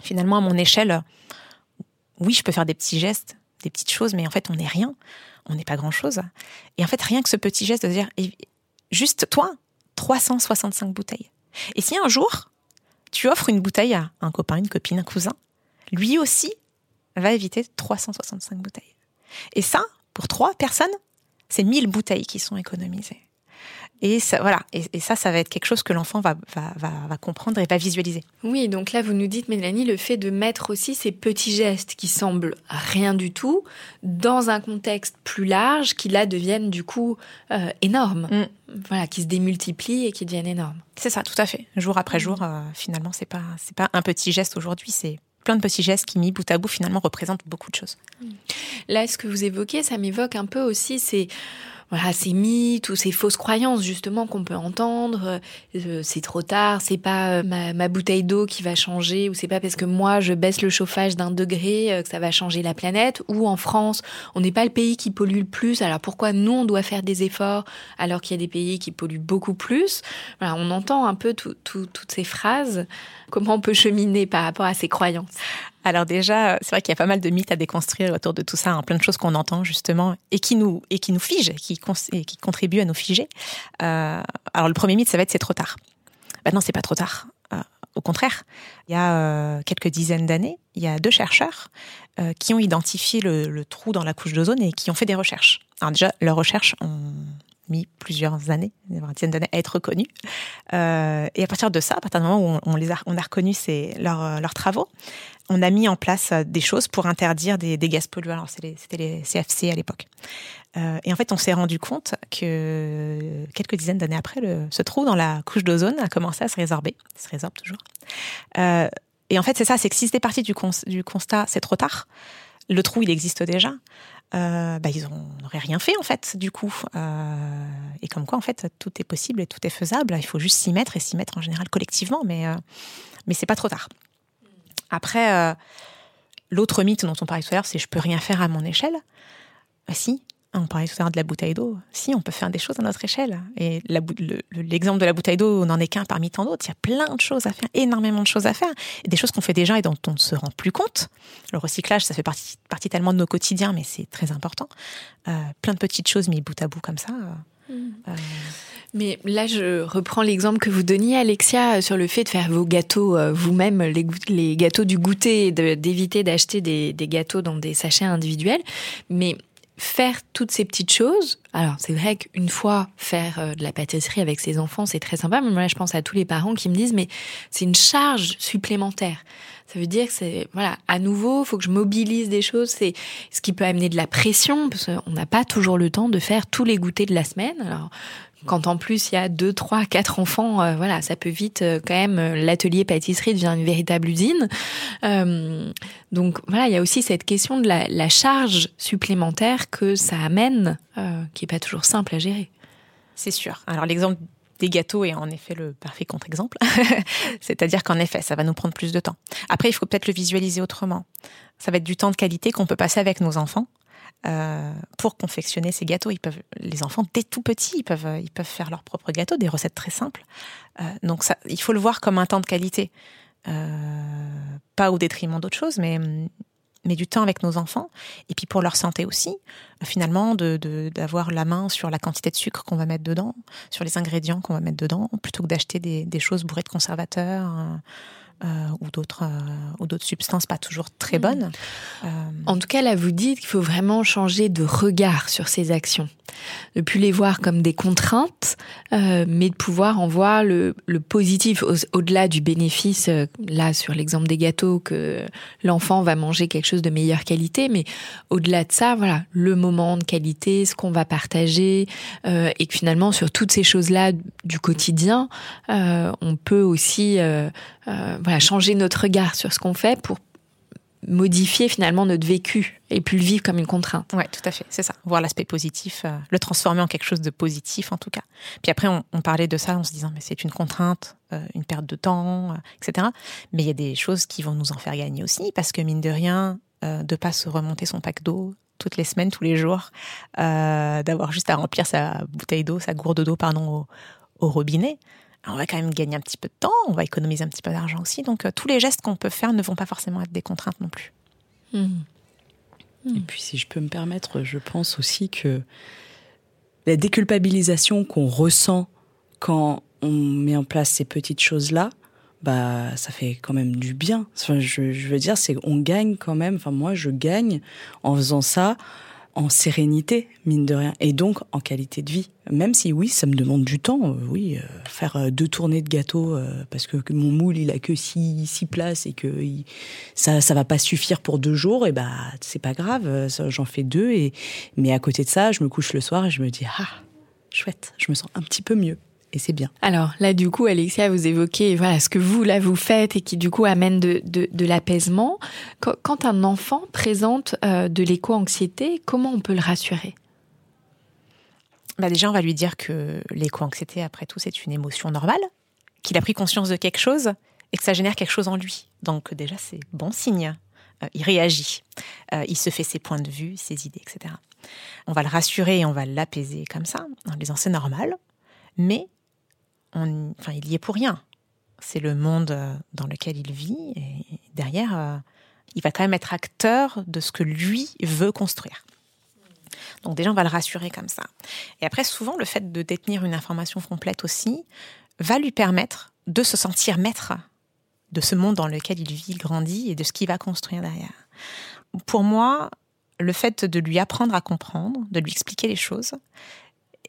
finalement, à mon échelle, oui, je peux faire des petits gestes, des petites choses, mais en fait, on n'est rien, on n'est pas grand-chose. Et en fait, rien que ce petit geste de dire, juste toi, 365 bouteilles. Et si un jour, tu offres une bouteille à un copain, une copine, un cousin, lui aussi va éviter 365 bouteilles. Et ça, pour trois personnes, c'est 1000 bouteilles qui sont économisées. Et ça, voilà. Et, ça, ça va être quelque chose que l'enfant va, va, va, comprendre et va visualiser. Oui, donc là, vous nous dites, Mélanie, le fait de mettre aussi ces petits gestes qui semblent rien du tout dans un contexte plus large, qui là deviennent du coup euh, énormes. Mm. Voilà, qui se démultiplient et qui deviennent énormes. C'est ça, tout à fait. Jour après jour, euh, finalement, c'est pas, c'est pas un petit geste aujourd'hui, c'est plein de petits gestes qui, mis bout à bout, finalement, représentent beaucoup de choses. Mm. Là, ce que vous évoquez, ça m'évoque un peu aussi c'est voilà ces mythes ou ces fausses croyances justement qu'on peut entendre. Euh, c'est trop tard, c'est pas euh, ma, bouteille d'eau qui va changer ou c'est pas parce que moi je baisse le chauffage d'un degré euh, que ça va changer la planète. Ou en France, on n'est pas le pays qui pollue le plus. Alors pourquoi nous on doit faire des efforts alors qu'il y a des pays qui polluent beaucoup plus? Voilà, on entend un peu toutes ces phrases. Comment on peut cheminer par rapport à ces croyances? Alors déjà, c'est vrai qu'il y a pas mal de mythes à déconstruire autour de tout ça, hein, plein de choses qu'on entend justement et qui nous et qui nous figent, qui, qui contribuent à nous figer. Euh, alors le premier mythe, ça va être c'est trop tard. Ben non, c'est pas trop tard. Euh, Au contraire, il y a euh, quelques dizaines d'années, il y a deux chercheurs euh, qui ont identifié le, le trou dans la couche d'ozone et qui ont fait des recherches. Alors déjà, leurs recherches ont mis plusieurs années, une dizaine d'années à être reconnues. Euh, et à partir de ça, à partir du moment où on, on les a, on a reconnu ces, leurs travaux, on a mis en place euh, des choses pour interdire des, gaz polluants. Alors c'était les CFC à l'époque. Euh, et en fait, on s'est rendu compte que quelques dizaines d'années après, le, ce trou dans la couche d'ozone a commencé à se résorber. Il se résorbe toujours. Euh, et en fait, c'est ça, c'est que si c'était parti du, cons- du constat, c'est trop tard. Le trou, il existe déjà. Euh, bah, ils n'auraient rien fait en fait du coup. Et comme quoi en fait tout est possible et tout est faisable. Il faut juste s'y mettre et s'y mettre en général collectivement, mais mais c'est pas trop tard. Après, euh, l'autre mythe dont on parlait tout à l'heure, c'est je peux rien faire à mon échelle. Bah si, on parlait tout à l'heure de la bouteille d'eau. Si, on peut faire des choses à notre échelle. Et l'exemple de la bouteille d'eau n'en est qu'un parmi tant d'autres. Il y a plein de choses à faire, énormément de choses à faire. Des choses qu'on fait déjà et dont on ne se rend plus compte. Le recyclage, ça fait partie, tellement de nos quotidiens, mais c'est très important. Euh, plein de petites choses mis bout à bout comme ça. euh, euh, Mais là, je reprends l'exemple que vous donniez, Alexia, sur le fait de faire vos gâteaux euh, vous-même, les, gâteaux du goûter, d'éviter d'acheter des, des gâteaux dans des sachets individuels. Mais faire toutes ces petites choses, alors c'est vrai qu'une fois faire euh, de la pâtisserie avec ses enfants, c'est très sympa, mais moi je pense à tous les parents qui me disent, mais c'est une charge supplémentaire. Ça veut dire que c'est, voilà, à nouveau, faut que je mobilise des choses, c'est ce qui peut amener de la pression, parce qu'on n'a pas toujours le temps de faire tous les goûters de la semaine. Quand en plus il y a deux, trois, quatre enfants, euh, voilà, ça peut vite euh, quand même euh, l'atelier pâtisserie devient une véritable usine. Euh, donc voilà, il y a aussi cette question de la, la charge supplémentaire que ça amène, euh, qui est pas toujours simple à gérer. C'est sûr. Alors l'exemple des gâteaux est en effet le parfait contre-exemple. C'est-à-dire qu'en effet, ça va nous prendre plus de temps. Après, il faut peut-être le visualiser autrement. Ça va être du temps de qualité qu'on peut passer avec nos enfants euh, pour confectionner ces gâteaux. Les enfants, dès tout petits, ils peuvent, faire leurs propres gâteaux, des recettes très simples. Euh, donc il faut le voir comme un temps de qualité. Euh, pas au détriment d'autres choses, mais du temps avec nos enfants, et puis pour leur santé aussi, finalement, d'avoir la main sur la quantité de sucre qu'on va mettre dedans, sur les ingrédients qu'on va mettre dedans, plutôt que d'acheter des, choses bourrées de conservateurs euh, euh, ou d'autres euh, ou d'autres substances pas toujours très bonnes. Euh, En tout cas, là, vous dites qu'il faut vraiment changer de regard sur ces actions. Ne plus les voir comme des contraintes, euh, mais de pouvoir en voir le, le positif au- au-delà du bénéfice, euh, là, sur l'exemple des gâteaux, que l'enfant va manger quelque chose de meilleure qualité, mais au-delà de ça, voilà, le moment de qualité, ce qu'on va partager, euh, et que finalement, sur toutes ces choses-là du quotidien, euh, on peut aussi euh, euh, changer notre regard sur ce qu'on fait pour modifier finalement notre vécu et plus le vivre comme une contrainte. Ouais, tout à fait, c'est ça. Voir l'aspect positif, euh, le transformer en quelque chose de positif en tout cas. Puis après, on, parlait de ça en se disant, mais c'est une contrainte, euh, une perte de temps, euh, etc. Mais il y a des choses qui vont nous en faire gagner aussi, parce que mine de rien, de pas se remonter son pack d'eau toutes les semaines, tous les jours, d'avoir juste à remplir sa bouteille d'eau, sa gourde d'eau, pardon, au robinet. On va quand même gagner un petit peu de temps, on va économiser un petit peu d'argent aussi. Donc euh, tous les gestes qu'on peut faire ne vont pas forcément être des contraintes non plus. Et puis, si je peux me permettre, je pense aussi que la déculpabilisation qu'on ressent quand on met en place ces petites choses-là, bah, ça fait quand même du bien. Enfin, je, je veux dire, c'est on gagne quand même. Enfin, moi, je gagne en faisant ça en sérénité, mine de rien, et donc en qualité de vie. Même si oui, ça me demande du temps. euh, oui, euh, faire euh, deux tournées de gâteau euh, parce que, mon moule il a que six, six places et que il- ça ça va pas suffire pour deux jours. Et bah c'est pas grave, j'en fais deux. Et mais à côté de ça, je me couche le soir et je me dis ah chouette, je me sens un petit peu mieux et c'est bien. Alors là, du coup, Alexia, vous évoquez voilà ce que vous là vous faites et qui du coup amène de, de, de l'apaisement. Quand, quand un enfant présente euh, de l'éco-anxiété, comment on peut le rassurer? Bah déjà, on va lui dire que l'éco-anxiété, après tout, c'est une émotion normale, qu'il a pris conscience de quelque chose et que ça génère quelque chose en lui. Donc déjà, c'est bon signe. Euh, il réagit, Euh, il se fait ses points de vue, ses idées, etc. On va le rassurer et on va l'apaiser comme ça, en lui disant c'est normal, mais enfin, il y est pour rien. C'est le monde euh, dans lequel il vit et derrière, euh, il va quand même être acteur de ce que lui veut construire. Donc déjà, on va le rassurer comme ça. Et après, souvent, le fait de détenir une information complète aussi va lui permettre de se sentir maître de ce monde dans lequel il vit, il grandit et de ce qu'il va construire derrière. Pour moi, le fait de lui apprendre à comprendre, de lui expliquer les choses,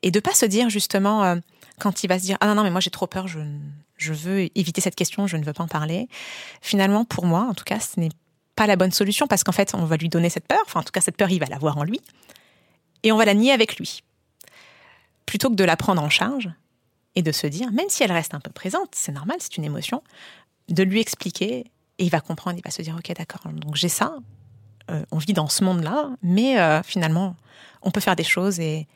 et de pas se dire justement euh, quand il va se dire ah non non mais moi j'ai trop peur, je, je veux éviter cette question, je ne veux pas en parler. Finalement, pour moi, en tout cas, ce n'est pas la bonne solution parce qu'en fait, on va lui donner cette peur. Enfin, en tout cas, cette peur, il va l'avoir en lui, et on va la nier avec lui, plutôt que de la prendre en charge et de se dire, même si elle reste un peu présente, c'est normal, c'est une émotion, de lui expliquer et il va comprendre, il va se dire ok d'accord, donc j'ai ça, euh, on vit dans ce monde-là, mais euh, finalement, on peut faire des choses et,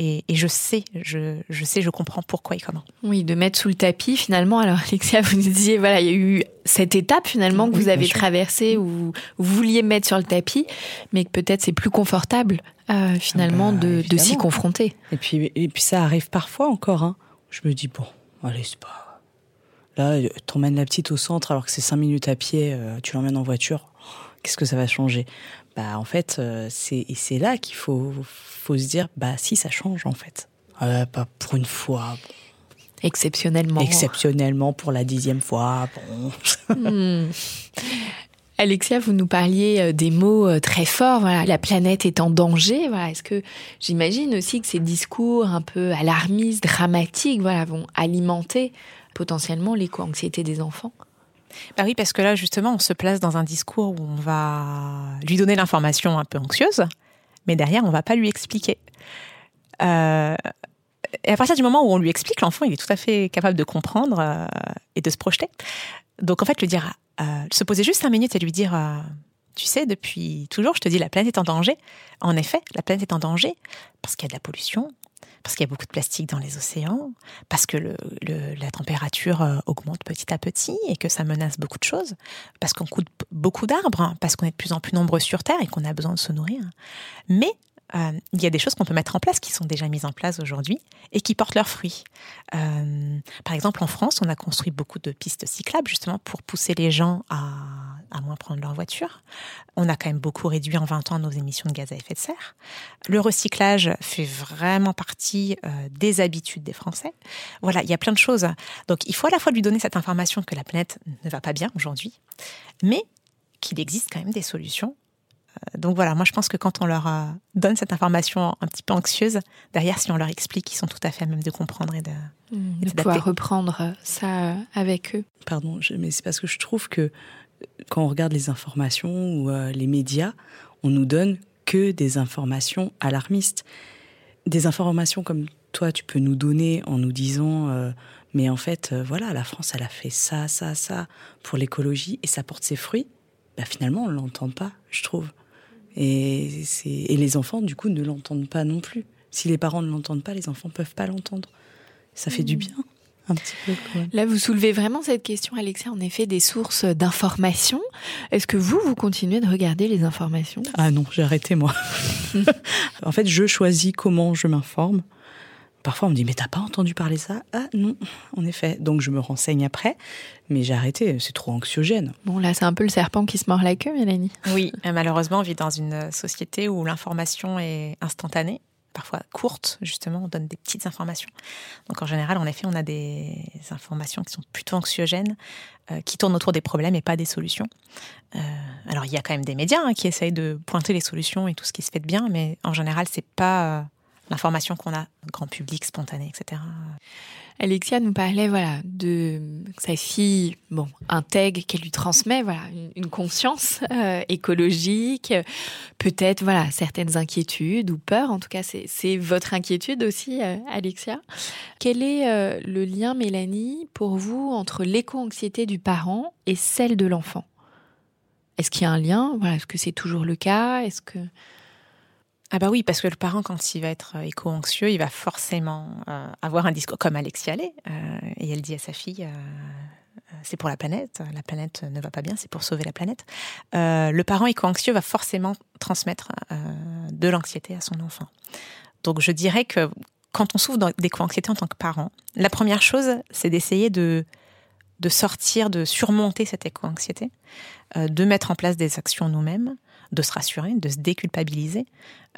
et, je sais, je, je, sais, je comprends pourquoi et comment. Oui, de mettre sous le tapis finalement. Alors Alexia, vous nous disiez, voilà, il y a eu cette étape finalement que vous avez traversée où vous vouliez mettre sur le tapis, mais que peut-être c'est plus confortable euh, finalement ah bah, de, de s'y confronter. Et puis, et puis ça arrive parfois encore. Hein. Je me dis, bon, allez, c'est pas... Là, t'emmènes la petite au centre alors que c'est cinq minutes à pied, tu l'emmènes en voiture qu'est-ce que ça va changer? Bah en fait, euh, c'est c'est là qu'il faut faut se dire bah si ça change en fait. Euh, pas pour une fois. Exceptionnellement. Exceptionnellement pour la dixième fois. Bon. Hmm. Alexia, vous nous parliez euh, des mots très forts. Voilà, la planète est en danger. Voilà, est-ce que j'imagine aussi que ces discours un peu alarmistes, dramatiques, voilà, vont alimenter potentiellement l'éco-anxiété des enfants? Bah oui, parce que là, justement, on se place dans un discours où on va lui donner l'information un peu anxieuse, mais derrière, on va pas lui expliquer. Euh, et à partir du moment où on lui explique, l'enfant, il est tout à fait capable de comprendre euh, et de se projeter. Donc, en fait, lui dire, euh, se poser juste cinq minutes et lui dire, tu sais, depuis toujours, je te dis, la planète est en danger. En effet, la planète est en danger parce qu'il y a de la pollution, parce qu'il y a beaucoup de plastique dans les océans, parce que la température euh, augmente petit à petit et que ça menace beaucoup de choses, parce qu'on coupe beaucoup d'arbres, hein, parce qu'on est de plus en plus nombreux sur Terre et qu'on a besoin de se nourrir. Mais euh, il y a des choses qu'on peut mettre en place qui sont déjà mises en place aujourd'hui et qui portent leurs fruits. Euh, par exemple, en France, on a construit beaucoup de pistes cyclables justement pour pousser les gens à, à, moins prendre leur voiture. On a quand même beaucoup réduit en 20 ans nos émissions de gaz à effet de serre. Le recyclage fait vraiment partie euh, des habitudes des Français. Voilà, il y a plein de choses. Donc il faut à la fois lui donner cette information que la planète ne va pas bien aujourd'hui, mais qu'il existe quand même des solutions euh, donc voilà, moi je pense que quand on leur euh, donne cette information un petit peu anxieuse, derrière, si on leur explique, ils sont tout à fait à même de comprendre et de, mmh, pouvoir reprendre ça avec eux. Pardon, mais c'est parce que je trouve que quand on regarde les informations ou euh, les médias, on nous donne que des informations alarmistes. Des informations comme toi, tu peux nous donner en nous disant, mais en fait, voilà, la France, elle a fait ça, ça, ça pour l'écologie et ça porte ses fruits. Bah, finalement, on ne l'entend pas, je trouve. Et, et les enfants, du coup, ne l'entendent pas non plus. Si les parents ne l'entendent pas, les enfants peuvent pas l'entendre. Ça fait du mmh. bien. Un petit peu, Là, vous soulevez vraiment cette question, Alexia, en effet, des sources d'informations. Est-ce que vous, vous continuez de regarder les informations? Ah non, j'ai arrêté, moi. en fait, je choisis comment je m'informe. Parfois, on me dit, mais t'as pas entendu parler ça? Ah non, en effet. Donc, je me renseigne après, mais j'ai arrêté, c'est trop anxiogène. Bon, là, c'est un peu le serpent qui se mord la queue, Mélanie. Oui, malheureusement, on vit dans une société où l'information est instantanée, parfois courte, justement, on donne des petites informations. Donc, en général, en effet, on a des informations qui sont plutôt anxiogènes, euh, qui tournent autour des problèmes et pas des solutions. Euh, alors, il y a quand même des médias hein, qui essayent de pointer les solutions et tout ce qui se fait de bien, mais en général, c'est pas. L'information qu'on a, grand public, spontané, etc. Alexia nous parlait voilà de sa fille bon intègre qu'elle lui transmet voilà une, conscience euh, écologique peut-être voilà certaines inquiétudes ou peurs. En tout cas c'est votre inquiétude aussi euh, Alexia. Quel est euh, le lien Mélanie pour vous entre l'éco-anxiété du parent et celle de l'enfant? Est-ce qu'il y a un lien? Voilà est-ce que c'est toujours le cas? Est-ce que ah bah oui, parce que le parent, quand il va être euh, éco-anxieux, il va forcément euh, avoir un discours comme Alexia l'est. Euh, et elle dit à sa fille, c'est pour la planète, la planète ne va pas bien, c'est pour sauver la planète. le parent éco-anxieux va forcément transmettre de l'anxiété à son enfant. Donc je dirais que quand on souffre d'éco-anxiété en tant que parent, la première chose, c'est d'essayer de, de sortir, de surmonter cette éco-anxiété, de mettre en place des actions nous-mêmes, de se rassurer, de se déculpabiliser,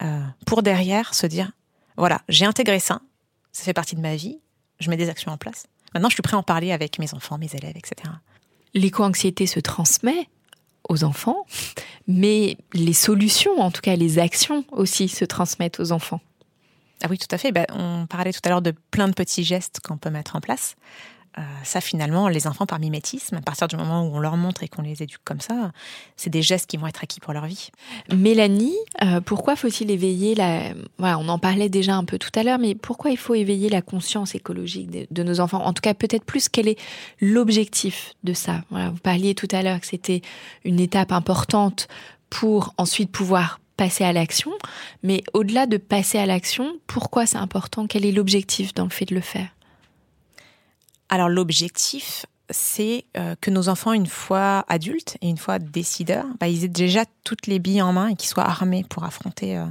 euh, pour derrière se dire, voilà, j'ai intégré ça, ça fait partie de ma vie, je mets des actions en place. Maintenant, je suis prêt à en parler avec mes enfants, mes élèves, etc. L'éco-anxiété se transmet aux enfants, mais les solutions, en tout cas les actions aussi, se transmettent aux enfants. Ah oui, tout à fait. Ben, on parlait tout à l'heure de plein de petits gestes qu'on peut mettre en place. Euh, ça, finalement, les enfants par mimétisme, à partir du moment où on leur montre et qu'on les éduque comme ça, c'est des gestes qui vont être acquis pour leur vie. Mélanie, euh, pourquoi faut-il éveiller la... Voilà, on en parlait déjà un peu tout à l'heure, mais pourquoi il faut éveiller la conscience écologique de, de nos enfants? En tout cas, peut-être plus, quel est l'objectif de ça? Voilà, Vous parliez tout à l'heure que c'était une étape importante pour ensuite pouvoir passer à l'action, mais au-delà de passer à l'action, pourquoi c'est important? Quel est l'objectif dans le fait de le faire? Alors l'objectif, c'est euh, que nos enfants, une fois adultes et une fois décideurs, bah, ils aient déjà toutes les billes en main et qu'ils soient armés pour affronter euh,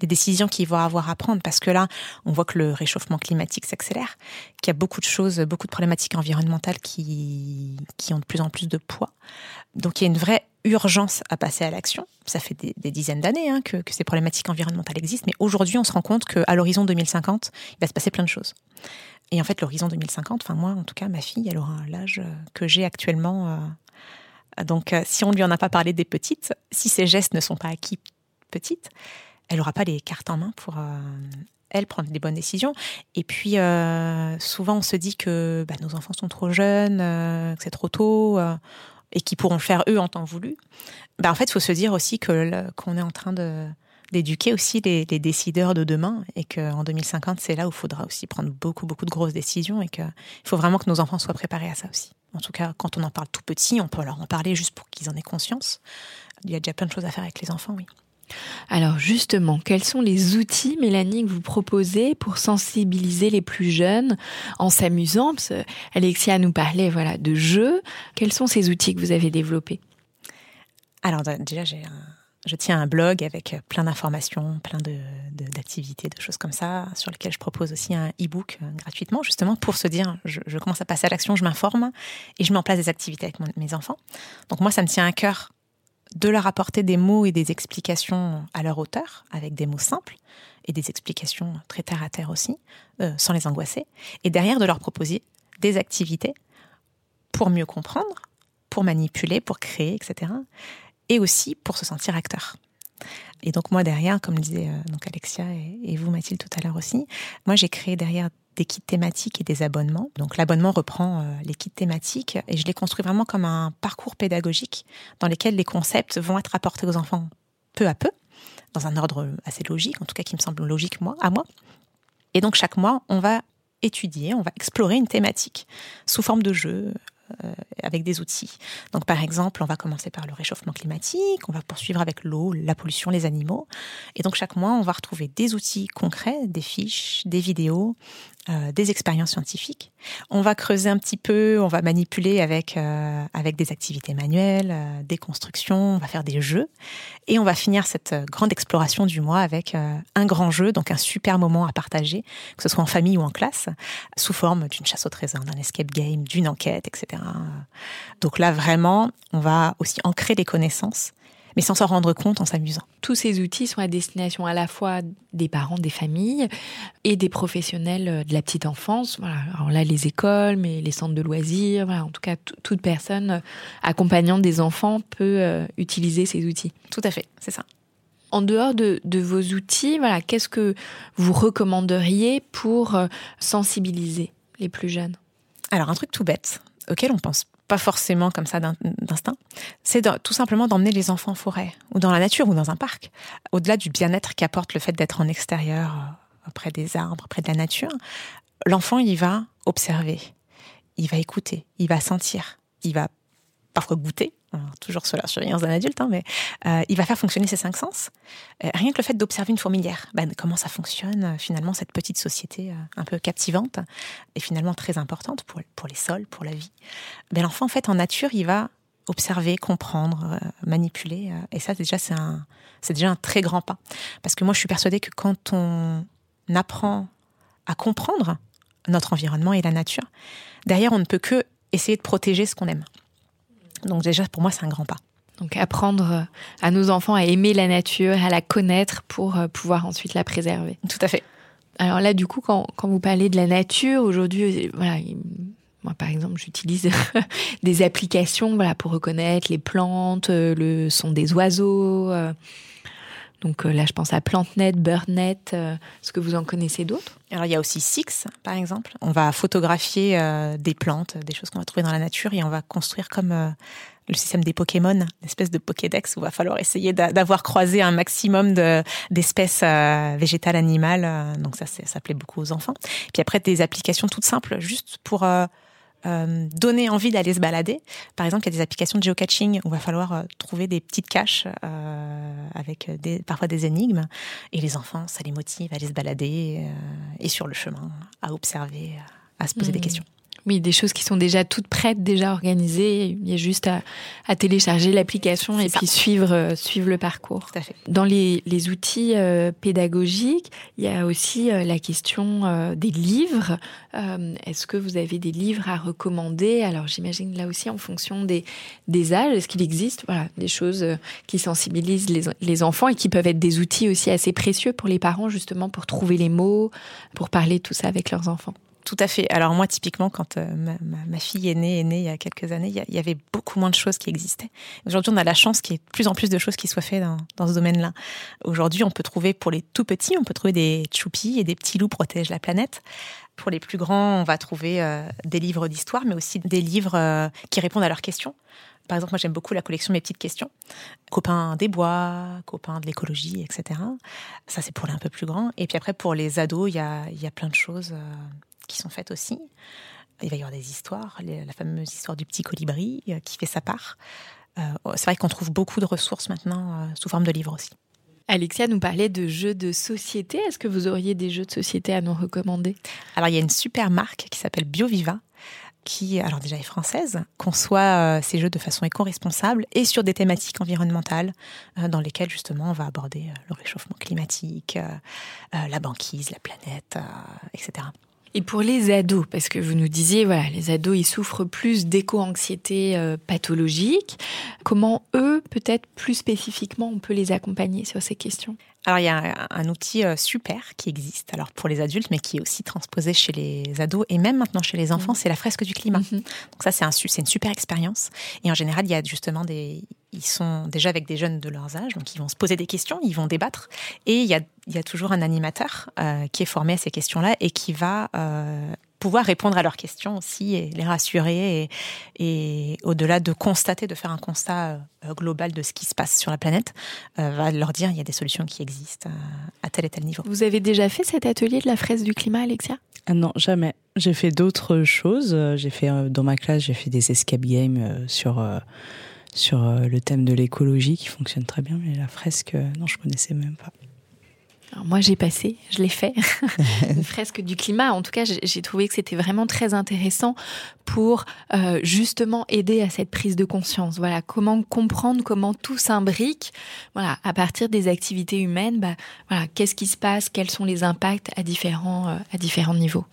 les décisions qu'ils vont avoir à prendre. Parce que là, on voit que le réchauffement climatique s'accélère, qu'il y a beaucoup de choses, beaucoup de problématiques environnementales qui, qui ont de plus en plus de poids. Donc il y a une vraie urgence à passer à l'action. Ça fait des, dizaines d'années hein, que, que, ces problématiques environnementales existent, mais aujourd'hui, on se rend compte qu'à l'horizon 2050, il va se passer plein de choses. Et en fait, l'horizon 2050, enfin moi en tout cas, ma fille, elle aura l'âge euh, que j'ai actuellement. Euh, donc euh, si on ne lui en a pas parlé des petites, si ces gestes ne sont pas acquis petites, elle n'aura pas les cartes en main pour elle prendre des bonnes décisions. Et puis souvent on se dit que bah, nos enfants sont trop jeunes, que c'est trop tôt et qu'ils pourront le faire eux en temps voulu. Bah, en fait, il faut se dire aussi que qu'on est en train de d'éduquer aussi les, décideurs de demain et qu'en 2050, c'est là où il faudra aussi prendre beaucoup, beaucoup de grosses décisions et qu'il faut vraiment que nos enfants soient préparés à ça aussi. En tout cas, quand on en parle tout petit, on peut leur en parler juste pour qu'ils en aient conscience. Il y a déjà plein de choses à faire avec les enfants, oui. Alors justement, quels sont les outils, Mélanie, que vous proposez pour sensibiliser les plus jeunes en s'amusant? Alexia nous parlait voilà de jeux. Quels sont ces outils que vous avez développés? Alors déjà, j'ai un je tiens un blog avec plein d'informations, plein d'activités, de, de, choses comme ça, sur lesquelles je propose aussi un e-book euh, gratuitement, justement pour se dire, je, commence à passer à l'action, je m'informe et je mets en place des activités avec mes enfants. Donc moi, ça me tient à cœur de leur apporter des mots et des explications à leur hauteur, avec des mots simples et des explications très terre à terre aussi, euh, sans les angoisser, et derrière de leur proposer des activités pour mieux comprendre, pour manipuler, pour créer, etc et aussi pour se sentir acteur. Et donc moi derrière, comme disait euh, donc Alexia et, vous Mathilde tout à l'heure aussi, moi j'ai créé derrière des kits thématiques et des abonnements. Donc l'abonnement reprend euh, les kits thématiques et je les construis vraiment comme un parcours pédagogique dans lequel les concepts vont être apportés aux enfants peu à peu, dans un ordre assez logique, en tout cas qui me semble logique moi à moi. Et donc chaque mois, on va étudier, on va explorer une thématique sous forme de jeu, euh, avec des outils. Donc par exemple, on va commencer par le réchauffement climatique, on va poursuivre avec l'eau, la pollution, les animaux. Et donc chaque mois, on va retrouver des outils concrets, des fiches, des vidéos, euh, des expériences scientifiques. On va creuser un petit peu, on va manipuler avec, euh, avec des activités manuelles, euh, des constructions, on va faire des jeux. Et on va finir cette grande exploration du mois avec un grand jeu, donc un super moment à partager, que ce soit en famille ou en classe, sous forme d'une chasse au trésor, d'un escape game, d'une enquête, etc. Donc là, vraiment, on va aussi ancrer les connaissances mais sans s'en rendre compte en s'amusant. Tous ces outils sont à destination à la fois des parents, des familles et des professionnels de la petite enfance. Voilà. Alors là, les écoles, mais les centres de loisirs, voilà. en tout cas, toute personne accompagnant des enfants peut euh, utiliser ces outils. Tout à fait, c'est ça. En dehors de, de, vos outils, voilà, qu'est-ce que vous recommanderiez pour euh, sensibiliser les plus jeunes? Alors, un truc tout bête auquel on pense pas forcément comme ça d'instinct, c'est tout simplement d'emmener les enfants en forêt ou dans la nature ou dans un parc. Au-delà du bien-être qu'apporte le fait d'être en extérieur, euh, près des arbres, près de la nature, l'enfant, il va observer, il va écouter, il va sentir, il va parfois goûter, toujours sous la surveillance d'un adulte, hein, mais euh, il va faire fonctionner ses cinq sens. Euh, rien que le fait d'observer une fourmilière, ben, comment ça fonctionne euh, finalement cette petite société un peu captivante et finalement très importante pour, les sols, pour la vie. Ben, L'enfant, en fait, en nature, il va observer, comprendre, manipuler, et ça déjà c'est déjà un très grand pas. Parce que moi, je suis persuadée que quand on apprend à comprendre notre environnement et la nature, derrière, on ne peut que essayer de protéger ce qu'on aime. Donc déjà, pour moi, c'est un grand pas. Donc apprendre à nos enfants à aimer la nature, à la connaître pour euh, pouvoir ensuite la préserver. Tout à fait. Alors là, du coup, quand, quand vous parlez de la nature, aujourd'hui, euh, voilà, Moi, par exemple, j'utilise des applications voilà, pour reconnaître les plantes, le son des oiseaux. Donc là, je pense à PlanteNet, BirdNet. Est-ce que vous en connaissez d'autres? Alors, il y a aussi Six, par exemple. On va photographier des plantes, des choses qu'on va trouver dans la nature, et on va construire comme le système des Pokémon, une espèce de Pokédex où il va falloir essayer d'avoir croisé un maximum d'espèces euh, végétales, animales. Euh, donc ça, ça plaît beaucoup aux enfants. Puis après, des applications toutes simples, juste pour euh, donner envie d'aller se balader. Par exemple, il y a des applications de geocaching où il va falloir trouver des petites caches avec des, parfois des énigmes. Et les enfants, ça les motive à aller se balader et sur le chemin, à observer, à se poser des mmh. questions. Oui, des choses qui sont déjà toutes prêtes, déjà organisées. Il y a juste à, télécharger l'application et puis suivre, euh, suivre le parcours. Tout à fait. Dans les, les outils euh, pédagogiques, il y a aussi euh, la question des livres. Est-ce que vous avez des livres à recommander? Alors j'imagine là aussi en fonction des, des âges, est-ce qu'il existe voilà, des choses qui sensibilisent les, les enfants et qui peuvent être des outils aussi assez précieux pour les parents justement pour trouver les mots, pour parler tout ça avec leurs enfants? Tout à fait. Alors moi, typiquement, quand euh, ma, fille est née, est née il y a quelques années, il y, avait beaucoup moins de choses qui existaient. Aujourd'hui, on a la chance qu'il y ait de plus en plus de choses qui soient faites dans, ce domaine-là. Aujourd'hui, on peut trouver pour les tout petits, on peut trouver des choupis et des petits loups protègent la planète. Pour les plus grands, on va trouver euh, des livres d'histoire, mais aussi des livres euh, qui répondent à leurs questions. Par exemple, moi j'aime beaucoup la collection Mes petites questions. Copains des bois, copains de l'écologie, etc. Ça c'est pour les un peu plus grands. Et puis après, pour les ados, il y a, y a plein de choses qui sont faites aussi. Il va y avoir des histoires, la fameuse histoire du petit colibri euh, qui fait sa part. Euh, c'est vrai qu'on trouve beaucoup de ressources maintenant euh, sous forme de livres aussi. Alexia nous parlait de jeux de société. Est-ce que vous auriez des jeux de société à nous recommander? Alors, il y a une super marque qui s'appelle BioViva, qui, alors déjà est française, conçoit ces jeux de façon éco-responsable et sur des thématiques environnementales, dans lesquelles justement on va aborder le réchauffement climatique, la banquise, la planète, etc. Et pour les ados, parce que vous nous disiez, voilà, les ados, ils souffrent plus d'éco-anxiété euh, pathologique. Comment eux, peut-être plus spécifiquement, on peut les accompagner sur ces questions? Alors il y a un, outil euh, super qui existe, alors pour les adultes, mais qui est aussi transposé chez les ados et même maintenant chez les enfants, mmh. c'est la fresque du climat. Mmh. Donc ça c'est un, une super expérience. Et en général, il y a justement des, ils sont déjà avec des jeunes de leurs âges, donc ils vont se poser des questions, ils vont débattre, et il y a, il y a toujours un animateur euh, qui est formé à ces questions-là et qui va euh, pouvoir répondre à leurs questions aussi et les rassurer et, au-delà de constater, de faire un constat euh, global de ce qui se passe sur la planète, euh, va leur dire il y a des solutions qui existent euh, à tel et tel niveau. Vous avez déjà fait cet atelier de la fraise du climat, Alexia? Ah Non, jamais. J'ai fait d'autres choses. J'ai fait dans ma classe, j'ai fait des escape games sur sur le thème de l'écologie qui fonctionne très bien, mais la fresque, non, je connaissais même pas moi, j'ai passé, je l'ai fait, une fresque du climat. En tout cas, j'ai trouvé que c'était vraiment très intéressant pour euh, justement aider à cette prise de conscience. Voilà, comment comprendre comment tout s'imbrique. Voilà, à partir des activités humaines, bah, voilà, qu'est-ce qui se passe, quels sont les impacts à différents, euh, à différents niveaux.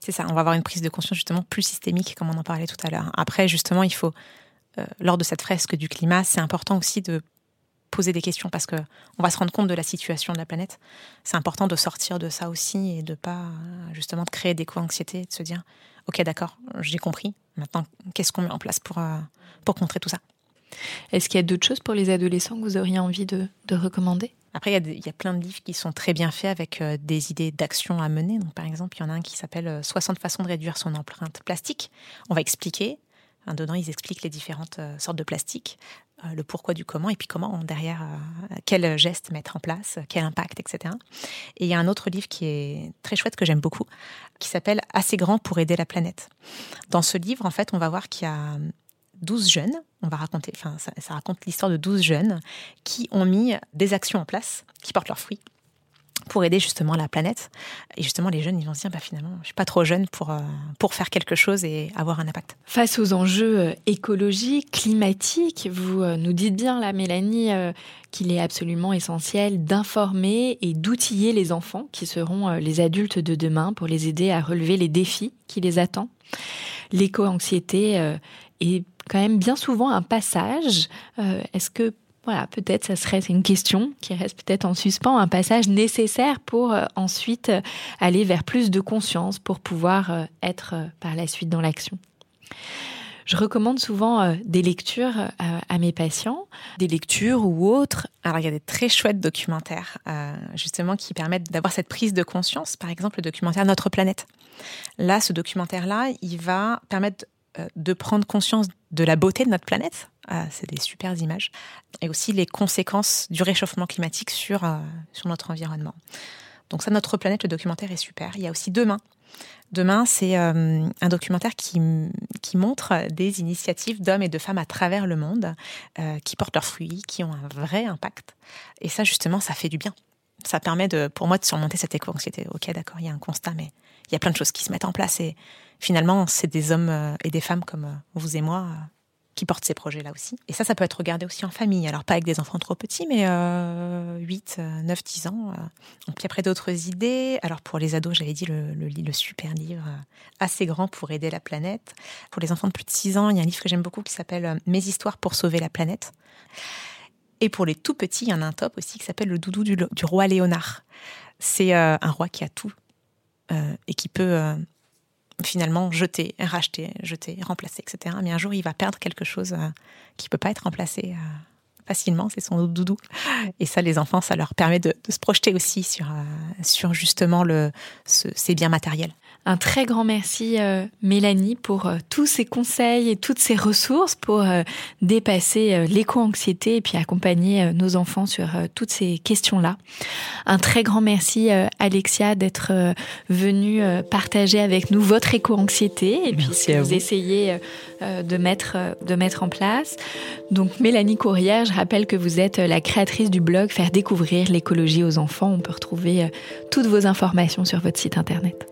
C'est ça, on va avoir une prise de conscience justement plus systémique, comme on en parlait tout à l'heure. Après, justement, il faut, euh, lors de cette fresque du climat, c'est important aussi de poser des questions parce que on va se rendre compte de la situation de la planète. C'est important de sortir de ça aussi et de pas justement de créer des co-anxiétés, de se dire ok d'accord, j'ai compris. Maintenant, qu'est-ce qu'on met en place pour euh, pour contrer tout ça? Est-ce qu'il y a d'autres choses pour les adolescents que vous auriez envie de, recommander? Après, il y, a plein de livres qui sont très bien faits avec euh, des idées d'action à mener. Donc, par exemple, il y en a un qui s'appelle 60 euh, façons de réduire son empreinte plastique. On va expliquer dedans, ils expliquent les différentes sortes de plastique. Euh, le pourquoi du comment et puis comment derrière euh, quel geste mettre en place, quel impact, etc. Et il y a un autre livre qui est très chouette que j'aime beaucoup, qui s'appelle Assez grand pour aider la planète. Dans ce livre, en fait, on va voir qu'il y a 12 jeunes, on va raconter, enfin, ça, ça raconte l'histoire de 12 jeunes qui ont mis des actions en place qui portent leurs fruits pour aider justement la planète. Et justement, les jeunes, ils vont se dire, bah, finalement, je suis pas trop jeune pour, euh, pour faire quelque chose et avoir un impact. Face aux enjeux euh, écologiques, climatiques, vous euh, nous dites bien, là, Mélanie, qu'il est absolument essentiel d'informer et d'outiller les enfants, qui seront les adultes de demain, pour les aider à relever les défis qui les attendent. L'éco-anxiété est quand même bien souvent un passage. Est-ce que voilà, peut-être ça serait une question qui reste peut-être en suspens, un passage nécessaire pour euh, ensuite euh, aller vers plus de conscience pour pouvoir euh, être par la suite dans l'action. Je recommande souvent des lectures à mes patients, des lectures ou autres. Alors il y a des très chouettes documentaires, justement, qui permettent d'avoir cette prise de conscience. Par exemple, le documentaire Notre planète. Là, ce documentaire-là, il va permettre de prendre conscience de la beauté de notre planète. c'est des super images. Et aussi les conséquences du réchauffement climatique sur, sur notre environnement. Donc ça, Notre planète, le documentaire est super. Il y a aussi Demain, Demain, c'est euh, un documentaire qui, qui, montre des initiatives d'hommes et de femmes à travers le monde euh, qui portent leurs fruits, qui ont un vrai impact. Et ça, justement, ça fait du bien. Ça permet de, pour moi de surmonter cette éco-anxiété. Ok, d'accord, il y a un constat, mais il y a plein de choses qui se mettent en place. Et finalement, c'est des hommes euh, et des femmes comme vous et moi qui portent ces projets-là aussi. Et ça, ça peut être regardé aussi en famille. Alors, pas avec des enfants trop petits, mais 8, 9, 10 ans. Euh. Puis après, d'autres idées. Alors, pour les ados, j'avais dit le, super livre euh, assez grand pour aider la planète. Pour les enfants de plus de 6 ans, il y a un livre que j'aime beaucoup qui s'appelle euh, Mes histoires pour sauver la planète. Et pour les tout petits, il y en a un top aussi qui s'appelle Le doudou du roi Léonard. C'est un roi qui a tout et qui peut finalement jeter, racheter, jeter, remplacer, etc. Mais un jour, il va perdre quelque chose euh, qui peut pas être remplacé euh, facilement, c'est son doudou. Et ça, les enfants, ça leur permet de, se projeter aussi sur, euh, sur justement le, ces biens matériels. Un très grand merci euh, Mélanie pour euh, tous ces conseils et toutes ces ressources pour euh, dépasser l'éco-anxiété et puis accompagner nos enfants sur toutes ces questions-là. Un très grand merci Alexia d'être venue partager avec nous votre éco-anxiété et puis ce que vous, essayez de mettre de mettre en place. Donc Mélanie Courrière, je rappelle que vous êtes la créatrice du blog Faire découvrir l'écologie aux enfants. On peut retrouver toutes vos informations sur votre site internet.